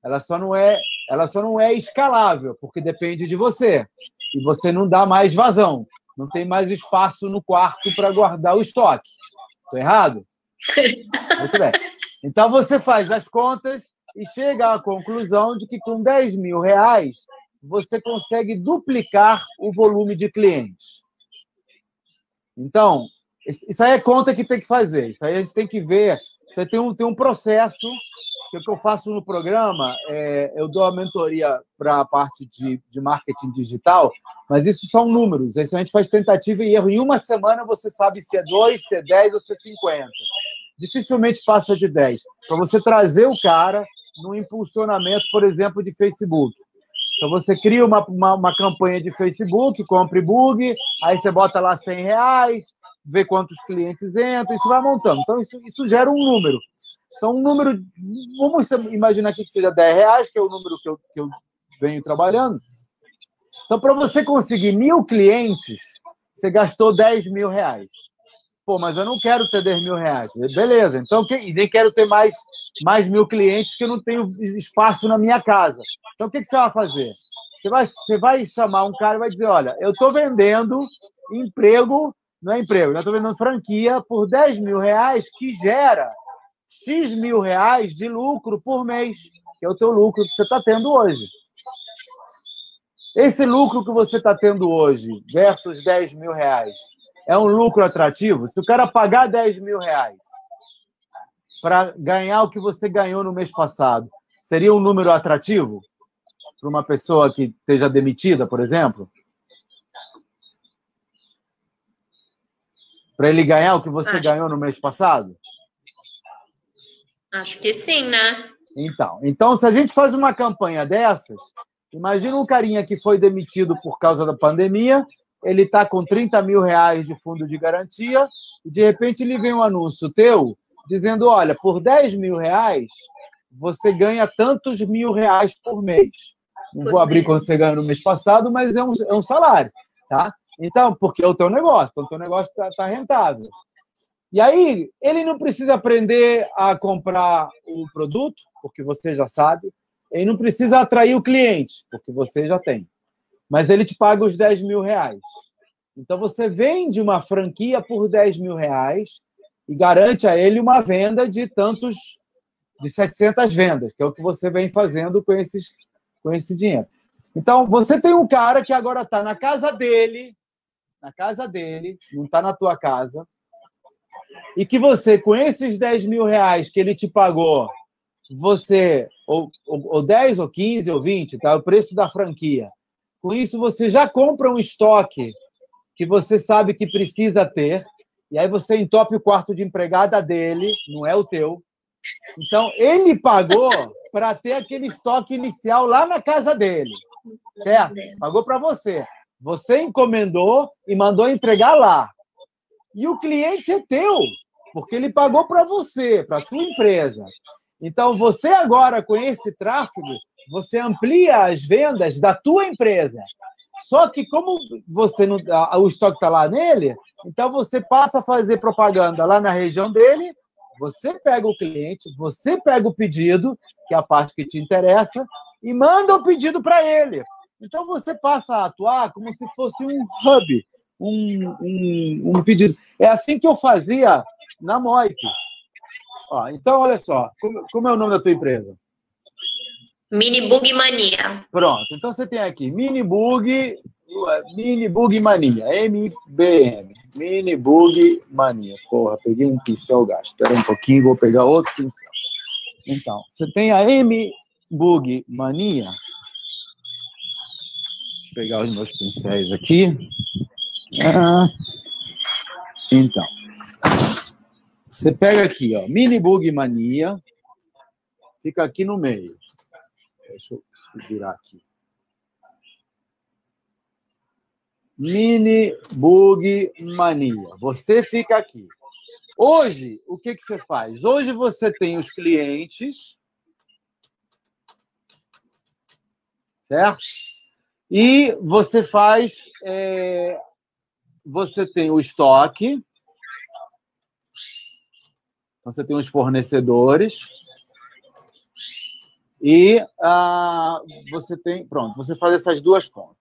Ela só não é, ela só não é escalável, porque depende de você. E você não dá mais vazão. Não tem mais espaço no quarto para guardar o estoque. Estou errado? Muito bem. Então você faz as contas e chega à conclusão de que com 10 mil reais você consegue duplicar o volume de clientes. Então, isso aí é conta que tem que fazer. Isso aí a gente tem que ver. Você tem um, tem um processo que, é que eu faço no programa. É, eu dou a mentoria para a parte de, de marketing digital, mas isso são números. Isso a gente faz tentativa e erro. Em uma semana você sabe se é 2, se é 10 ou se é 50. Dificilmente passa de 10. Para você trazer o cara no impulsionamento, por exemplo, de Facebook. Então você cria uma, uma, uma, campanha de Facebook, compre bug, aí você bota lá 100 reais, vê quantos clientes entram, isso vai montando. Então isso, isso gera um número. Então um número, vamos imaginar aqui que seja 10 reais, que é o número que eu, que eu venho trabalhando. Então para você conseguir mil clientes, você gastou 10 mil reais. Pô, mas eu não quero ter 10 mil reais. Beleza, então, e nem quero ter mais, mais mil clientes, que eu não tenho espaço na minha casa. Então, o que, que você vai fazer? Você vai, você vai chamar um cara e vai dizer: olha, eu estou vendendo emprego, não é emprego, eu estou vendendo franquia por 10 mil reais, que gera X mil reais de lucro por mês, que é o teu lucro que você está tendo hoje. Esse lucro que você está tendo hoje versus 10 mil reais, é um lucro atrativo? Se o cara pagar 10 mil reais para ganhar o que você ganhou no mês passado, seria um número atrativo para uma pessoa que esteja demitida, por exemplo? Para ele ganhar o que você Acho... ganhou no mês passado? Acho que sim, né? Então, então, se a gente faz uma campanha dessas, imagina um carinha que foi demitido por causa da pandemia ele está com 30 mil reais de fundo de garantia e, de repente, ele vem um anúncio teu dizendo, olha, por 10 mil reais, você ganha tantos mil reais por mês. Não vou abrir quanto você ganhou no mês passado, mas é um, é um salário, tá? Então, porque é o teu negócio, então o teu negócio está tá rentável. E aí, ele não precisa aprender a comprar o produto, porque você já sabe. Ele não precisa atrair o cliente, porque você já tem mas ele te paga os 10 mil reais. Então você vende uma franquia por 10 mil reais e garante a ele uma venda de tantos, de 700 vendas, que é o que você vem fazendo com, esses, com esse dinheiro. Então você tem um cara que agora está na casa dele, na casa dele, não está na tua casa, e que você, com esses 10 mil reais que ele te pagou, você, ou, ou, ou 10, ou 15, ou 20, tá? o preço da franquia, com isso, você já compra um estoque que você sabe que precisa ter, e aí você entope o quarto de empregada dele, não é o teu. Então, ele pagou para ter aquele estoque inicial lá na casa dele, certo? Pagou para você. Você encomendou e mandou entregar lá. E o cliente é teu, porque ele pagou para você, para a tua empresa. Então, você agora, com esse tráfego, você amplia as vendas da tua empresa. Só que como você não, o estoque está lá nele, então você passa a fazer propaganda lá na região dele, você pega o cliente, você pega o pedido, que é a parte que te interessa, e manda o pedido para ele. Então você passa a atuar como se fosse um hub, um, um, um pedido. É assim que eu fazia na Moip. então, olha só, como, como é o nome da tua empresa? Mini Bug Mania. Pronto, então você tem aqui Mini Bug, Mini Bug Mania, MBM, Mini Bug Mania. Porra, peguei um pincel gasto. Espera um pouquinho, vou pegar outro pincel. Então, você tem a M Bug Mania. Vou pegar os meus pincéis aqui. Ah, então, você pega aqui, ó, Mini Bug Mania, fica aqui no meio. Deixa eu virar aqui. Mini Bug Mania. Você fica aqui. Hoje, o que, que você faz? Hoje você tem os clientes, certo? E você faz, é, você tem o estoque, você tem os fornecedores, e ah, você tem, pronto, você faz essas duas pontas.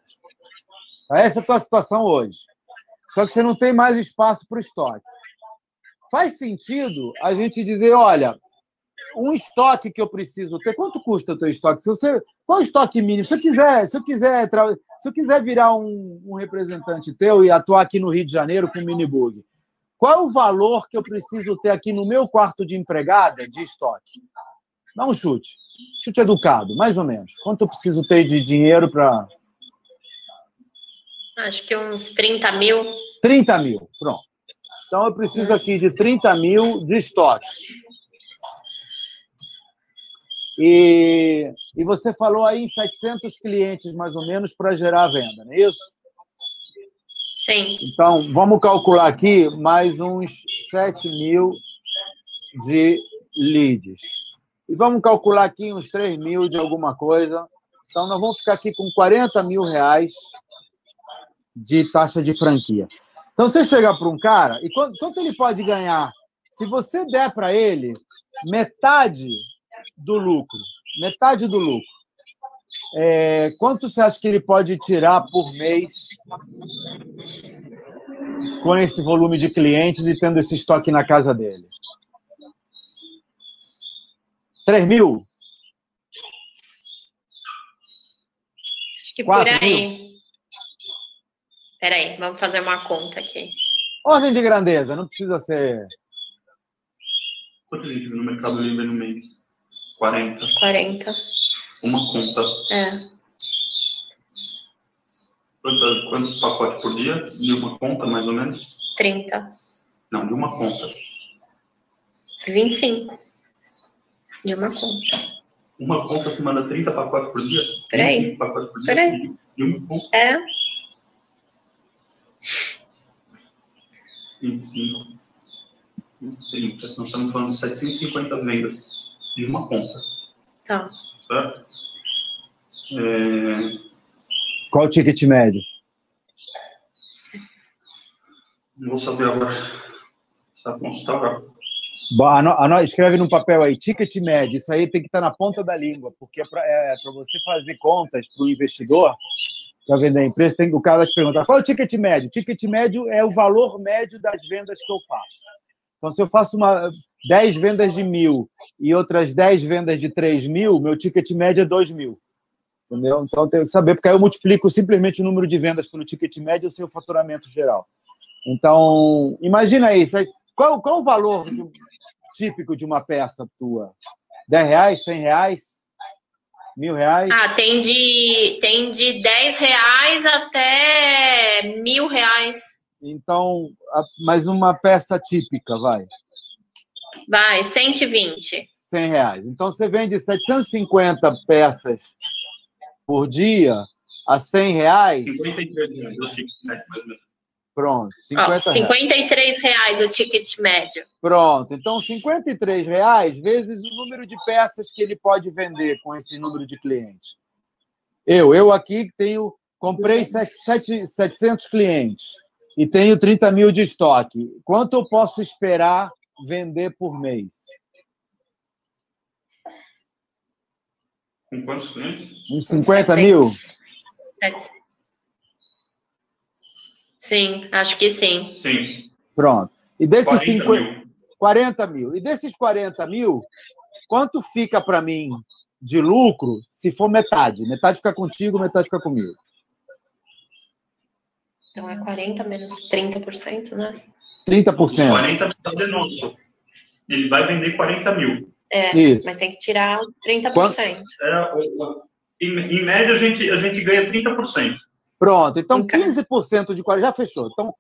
Essa é a tua situação hoje. Só que você não tem mais espaço para o estoque. Faz sentido a gente dizer, olha, um estoque que eu preciso ter, quanto custa o teu estoque? Se você, qual é o estoque mínimo? Se eu quiser, se eu quiser, se eu quiser virar um, um representante teu e atuar aqui no Rio de Janeiro com minibug, qual é o valor que eu preciso ter aqui no meu quarto de empregada de estoque? Dá um chute. Chute educado, mais ou menos. Quanto eu preciso ter de dinheiro para. Acho que uns 30 mil. 30 mil, pronto. Então eu preciso aqui de 30 mil de estoque. E, e você falou aí em 700 clientes, mais ou menos, para gerar a venda, não é isso? Sim. Então, vamos calcular aqui mais uns 7 mil de leads. E vamos calcular aqui uns 3 mil de alguma coisa. Então, nós vamos ficar aqui com 40 mil reais de taxa de franquia. Então, você chega para um cara, e quanto, quanto ele pode ganhar? Se você der para ele metade do lucro, metade do lucro, é, quanto você acha que ele pode tirar por mês com esse volume de clientes e tendo esse estoque na casa dele? 3 mil? Acho que por aí. Peraí, vamos fazer uma conta aqui. Ordem de grandeza, não precisa ser. Quanto a gente no Mercado Livre no mês? 40. 40. Uma conta. É. Quantos, quantos pacotes por dia? De uma conta, mais ou menos? 30. Não, de uma conta. 25. De uma conta. Uma conta se manda 30 pacotes por dia? Peraí. 25 pacotes por dia? Peraí. De uma conta. É. 25. uns 30. Nós estamos falando de 750 vendas de uma conta. Tá. Certo? É, Qual o ticket médio? não vou saber agora. Está consultar. Bo- ano- escreve num papel aí, ticket médio. Isso aí tem que estar na ponta da língua, porque é para você fazer contas para o investidor, para vender a empresa, tem, o cara te pergunta qual é o ticket médio? Ticket médio é o valor médio das vendas que eu faço. Então, se eu faço uma, 10 vendas de mil e outras 10 vendas de 3 mil, meu ticket médio é 2 mil. Entendeu? Então, tenho que saber, porque aí eu multiplico simplesmente o número de vendas pelo ticket médio e o seu faturamento geral. Então, imagina isso. Qual, qual o valor de- típico de uma peça tua? 10 reais, 100 reais, mil reais? Ah, tem de, tem de 10 reais até mil reais. Então, mas uma peça típica, vai, Vai, 120. 100 reais. Então, você vende 750 peças por dia a 100 reais, 53 reais. Pronto, Ó, 50 reais. 53 reais o ticket médio. Pronto. Então, 53 reais vezes o número de peças que ele pode vender com esse número de clientes. Eu, eu aqui tenho, comprei sete- sete- 700 clientes e tenho 30 mil de estoque. Quanto eu posso esperar vender por mês? Com quantos clientes? Uns 50 mil? Sim, acho que sim. Sim. Pronto. E desses 40 50, mil. 40 mil. E desses 40 mil, quanto fica para mim de lucro se for metade? Metade fica contigo, metade fica comigo. Então é 40 menos 30%, né? 30%. 40 mil novo. Ele vai vender 40 mil. É, Isso. mas tem que tirar 30%. É, em, em média, a gente, a gente ganha 30%. Pronto. Então, Ok. 15% de 40 já fechou. Então,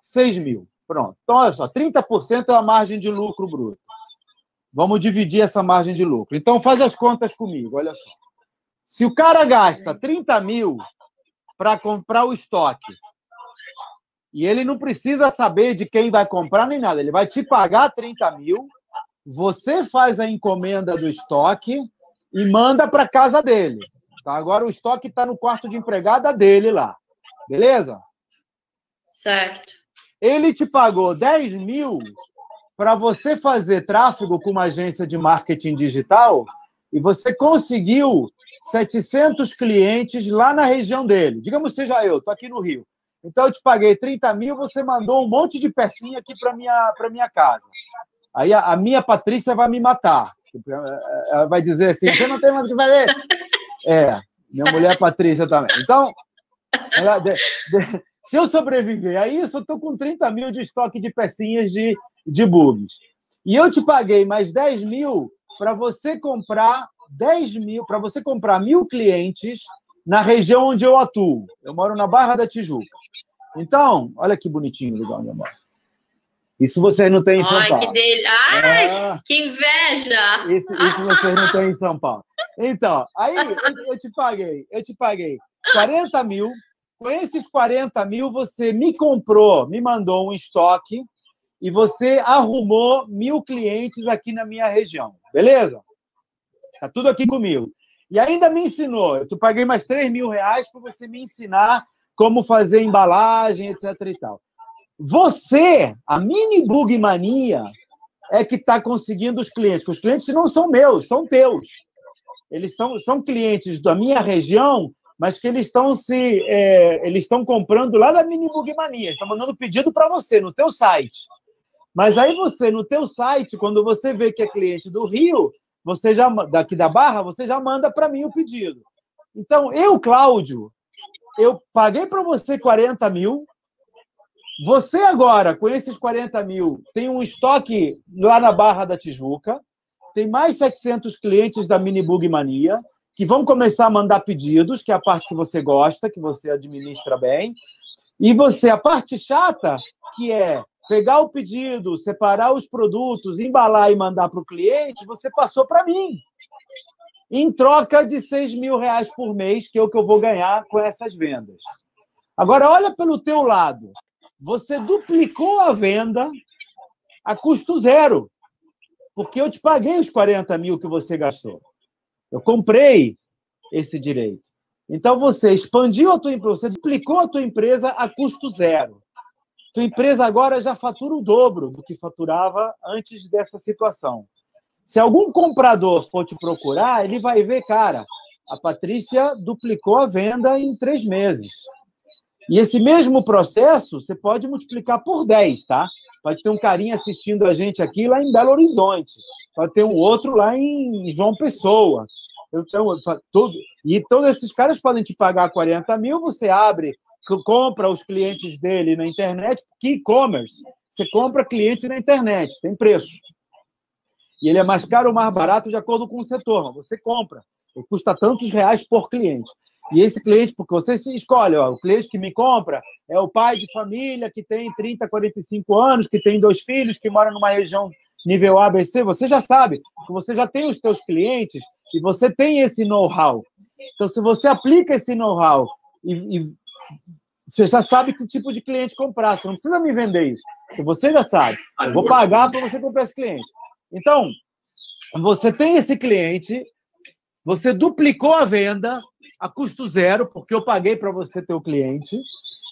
6 mil. Pronto. Então, olha só, 30% é a margem de lucro bruto. Vamos dividir essa margem de lucro. Então, faz as contas comigo, olha só. Se o cara gasta 30 mil para comprar o estoque, e ele não precisa saber de quem vai comprar nem nada, ele vai te pagar 30 mil, você faz a encomenda do estoque e manda para casa dele. Tá? Agora o estoque está no quarto de empregada dele lá. Beleza? Certo. Ele te pagou 10 mil para você fazer tráfego com uma agência de marketing digital e você conseguiu 700 clientes lá na região dele. Digamos seja eu, estou aqui no Rio. Então eu te paguei 30 mil, você mandou um monte de pecinha aqui para minha para minha casa. Aí a, a minha Patrícia vai me matar. Ela vai dizer assim: você não tem mais o que fazer. É, minha mulher Patrícia também. Então, ela- de- de- se eu sobreviver a isso, eu estou com 30 mil de estoque de pecinhas de, de bugs. E eu te paguei mais 10 mil para você comprar 10 mil, para você comprar mil clientes na região onde eu atuo. Eu moro na Barra da Tijuca. Então, olha que bonitinho o lugar onde eu moro. Isso vocês não têm em São Ai, Paulo. que dele. Ai, É. que inveja! Isso, isso vocês não têm em São Paulo. Então, aí eu, te paguei, eu te paguei 40 mil. Com esses 40 mil, você me comprou, me mandou um estoque e você arrumou mil clientes aqui na minha região. Beleza? Tá tudo aqui comigo. E ainda me ensinou. Eu te paguei mais 3 mil reais para você me ensinar como fazer embalagem, etc. e tal. Você, a mini bug mania, é que está conseguindo os clientes. Os clientes não são meus, são teus. Eles são, são clientes da minha região, mas que eles estão se é, eles estão comprando lá da mini bug mania. Estão mandando pedido para você no teu site. Mas aí você no teu site, quando você vê que é cliente do Rio, você já daqui da Barra, você já manda para mim o pedido. Então eu, Cláudio, eu paguei para você 40 mil. Você agora, com esses 40 mil, tem um estoque lá na Barra da Tijuca, tem mais 700 clientes da Mini Bug Mania, que vão começar a mandar pedidos, que é a parte que você gosta, que você administra bem. E você, a parte chata, que é pegar o pedido, separar os produtos, embalar e mandar para o cliente, você passou para mim. Em troca de 6 mil reais por mês, que é o que eu vou ganhar com essas vendas. Agora, olha pelo teu lado. Você duplicou a venda a custo zero, porque eu te paguei os 40 mil que você gastou. Eu comprei esse direito. Então, você expandiu a tua empresa, você duplicou a tua empresa a custo zero. Tua empresa agora já fatura o dobro do que faturava antes dessa situação. Se algum comprador for te procurar, ele vai ver, cara, a Patrícia duplicou a venda em três meses. E esse mesmo processo você pode multiplicar por 10, tá? Pode ter um carinha assistindo a gente aqui lá em Belo Horizonte. Pode ter um outro lá em João Pessoa. Então, tudo, e todos esses caras podem te pagar 40 mil, você abre, compra os clientes dele na internet, que e-commerce. Você compra cliente na internet, tem preço. E ele é mais caro ou mais barato de acordo com o setor, mas você compra. Ele custa tantos reais por cliente. E esse cliente, porque você escolhe, ó, o cliente que me compra é o pai de família que tem 30, 45 anos, que tem dois filhos, que mora numa região nível ABC, você já sabe, você já tem os seus clientes e você tem esse know-how. Então, se você aplica esse know-how e, e, você já sabe que tipo de cliente comprar, você não precisa me vender isso. Você já sabe. Eu vou pagar para você comprar esse cliente. Então, você tem esse cliente, você duplicou a venda a custo zero, porque eu paguei para você ter o cliente.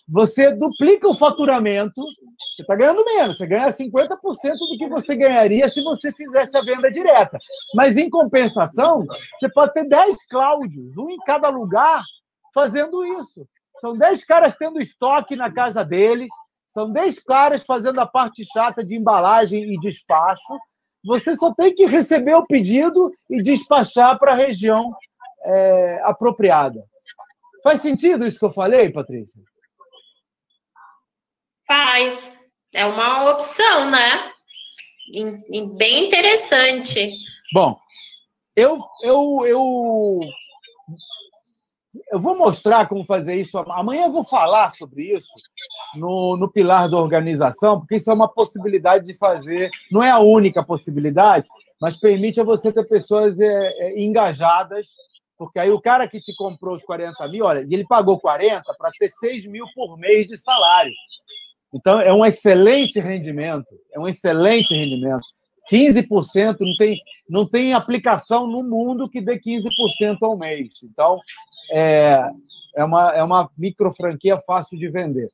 Você duplica o faturamento, você está ganhando menos, você ganha 50% do que você ganharia se você fizesse a venda direta. Mas, em compensação, você pode ter 10 Cláudios, um em cada lugar, fazendo isso. São 10 caras tendo estoque na casa deles, são 10 caras fazendo a parte chata de embalagem e despacho. Você só tem que receber o pedido e despachar para a região é, apropriada. Faz sentido isso que eu falei, Patrícia? Faz. É uma opção, né? Bem interessante. Bom, eu, eu, eu, eu vou mostrar como fazer isso. Amanhã eu vou falar sobre isso no, no pilar da organização, porque isso é uma possibilidade de fazer, não é a única possibilidade, mas permite a você ter pessoas é, é, engajadas porque aí o cara que te comprou os 40 mil, olha, ele pagou 40 para ter 6 mil por mês de salário. Então, é um excelente rendimento. É um excelente rendimento. 15% não tem, não tem aplicação no mundo que dê 15% ao mês. Então, é, é, uma, é uma micro franquia fácil de vender.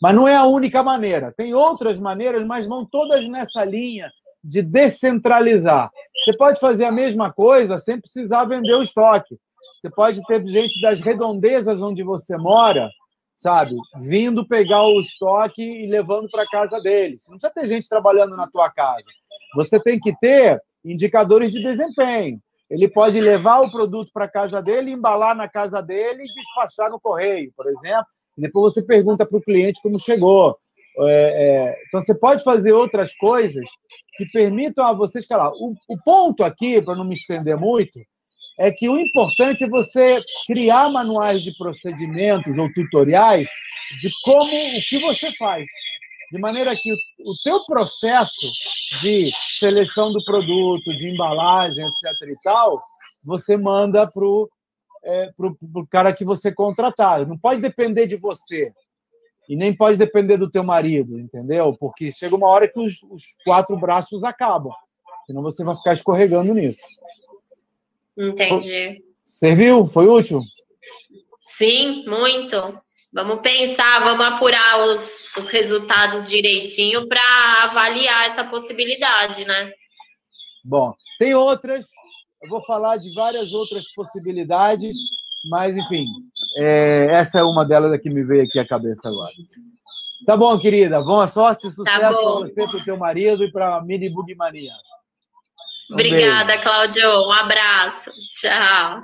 Mas não é a única maneira. Tem outras maneiras, mas não todas nessa linha de descentralizar. Você pode fazer a mesma coisa sem precisar vender o estoque. Você pode ter gente das redondezas onde você mora, sabe, vindo pegar o estoque e levando para casa deles. Não precisa ter gente trabalhando na tua casa. Você tem que ter indicadores de desempenho. Ele pode levar o produto para casa dele, embalar na casa dele e despachar no correio, por exemplo. E depois você pergunta para o cliente como chegou. É, é, então, você pode fazer outras coisas que permitam a você escalar. O, o ponto aqui, para não me estender muito, é que o importante é você criar manuais de procedimentos ou tutoriais de como o que você faz. de maneira que o, o teu processo de seleção do produto, de embalagem, etc. e tal, você manda para o é, pro, pro cara que você contratar. Não pode depender de você. E nem pode depender do teu marido, entendeu? Porque chega uma hora que os, os quatro braços acabam. Senão você vai ficar escorregando nisso. Entendi. Serviu? Foi útil? Sim, muito. Vamos pensar, vamos apurar os, os resultados direitinho para avaliar essa possibilidade, né? Bom, tem outras, eu vou falar de várias outras possibilidades, mas enfim, é, essa é uma delas que me veio aqui à cabeça agora. Tá bom, querida. Boa sorte e sucesso tá para você, para o teu marido e para a Mini Bugmania. Um Obrigada, beijo. Cláudio. Um abraço. Tchau.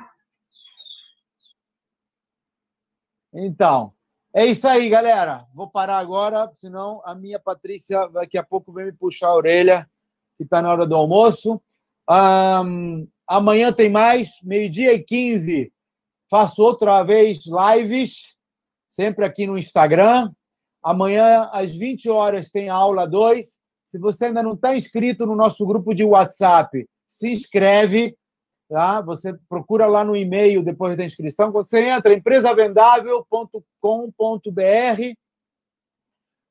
Então, é isso aí, galera. Vou parar agora, senão a minha Patrícia daqui a pouco vem me puxar a orelha, que está na hora do almoço. Um, amanhã tem mais, meio-dia e 15. Faço outra vez lives, sempre aqui no Instagram. Amanhã, às 20 horas, tem aula 2. Se você ainda não está inscrito no nosso grupo de WhatsApp, se inscreve Tá? Você procura lá no e-mail depois da inscrição. Você entra, empresavendável.com.br,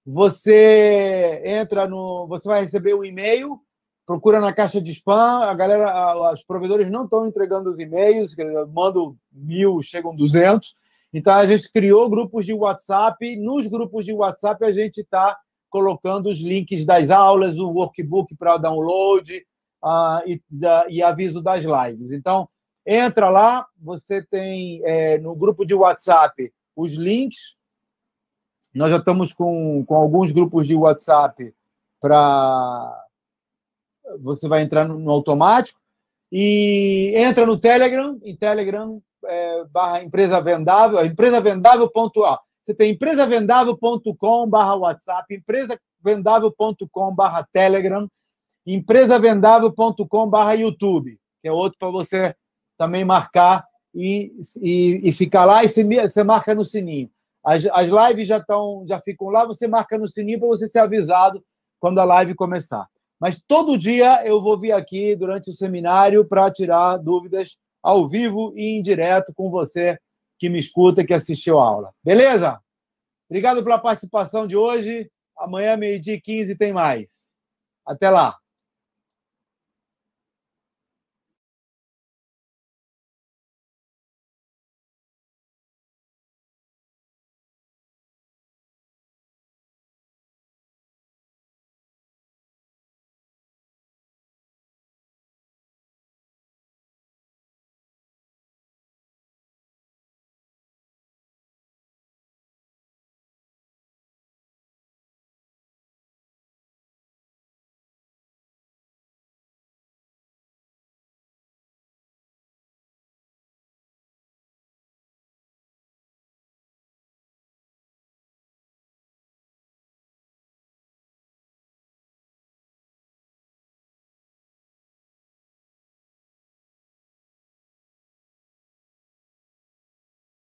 você entra no. Você vai receber um e-mail, procura na caixa de spam. A galera, os provedores não estão entregando os e-mails, mando mil, chegam 200. Então, a gente criou grupos de WhatsApp. Nos grupos de WhatsApp, a gente está colocando os links das aulas, o workbook para download, uh, e, da, e, aviso das lives. Então, entra lá, você tem é, no grupo de WhatsApp os links. Nós já estamos com, com alguns grupos de WhatsApp para. Você vai entrar no, no, automático. E entra no Telegram, em Telegram é, barra empresa vendável, empresa vendável. Você tem empresavendável.com barra WhatsApp, empresavendável.com barra Telegram empresavendável.com.br YouTube, que é outro para você também marcar e, e, e, ficar lá e você, você marca no sininho. As, as lives já estão, já ficam lá, você marca no sininho para você ser avisado quando a live começar. Mas todo dia eu vou vir aqui durante o seminário para tirar dúvidas ao vivo e em direto com você que me escuta, que assistiu a aula. Beleza? Obrigado pela participação de hoje. Amanhã, meio-dia e 15, tem mais. Até lá.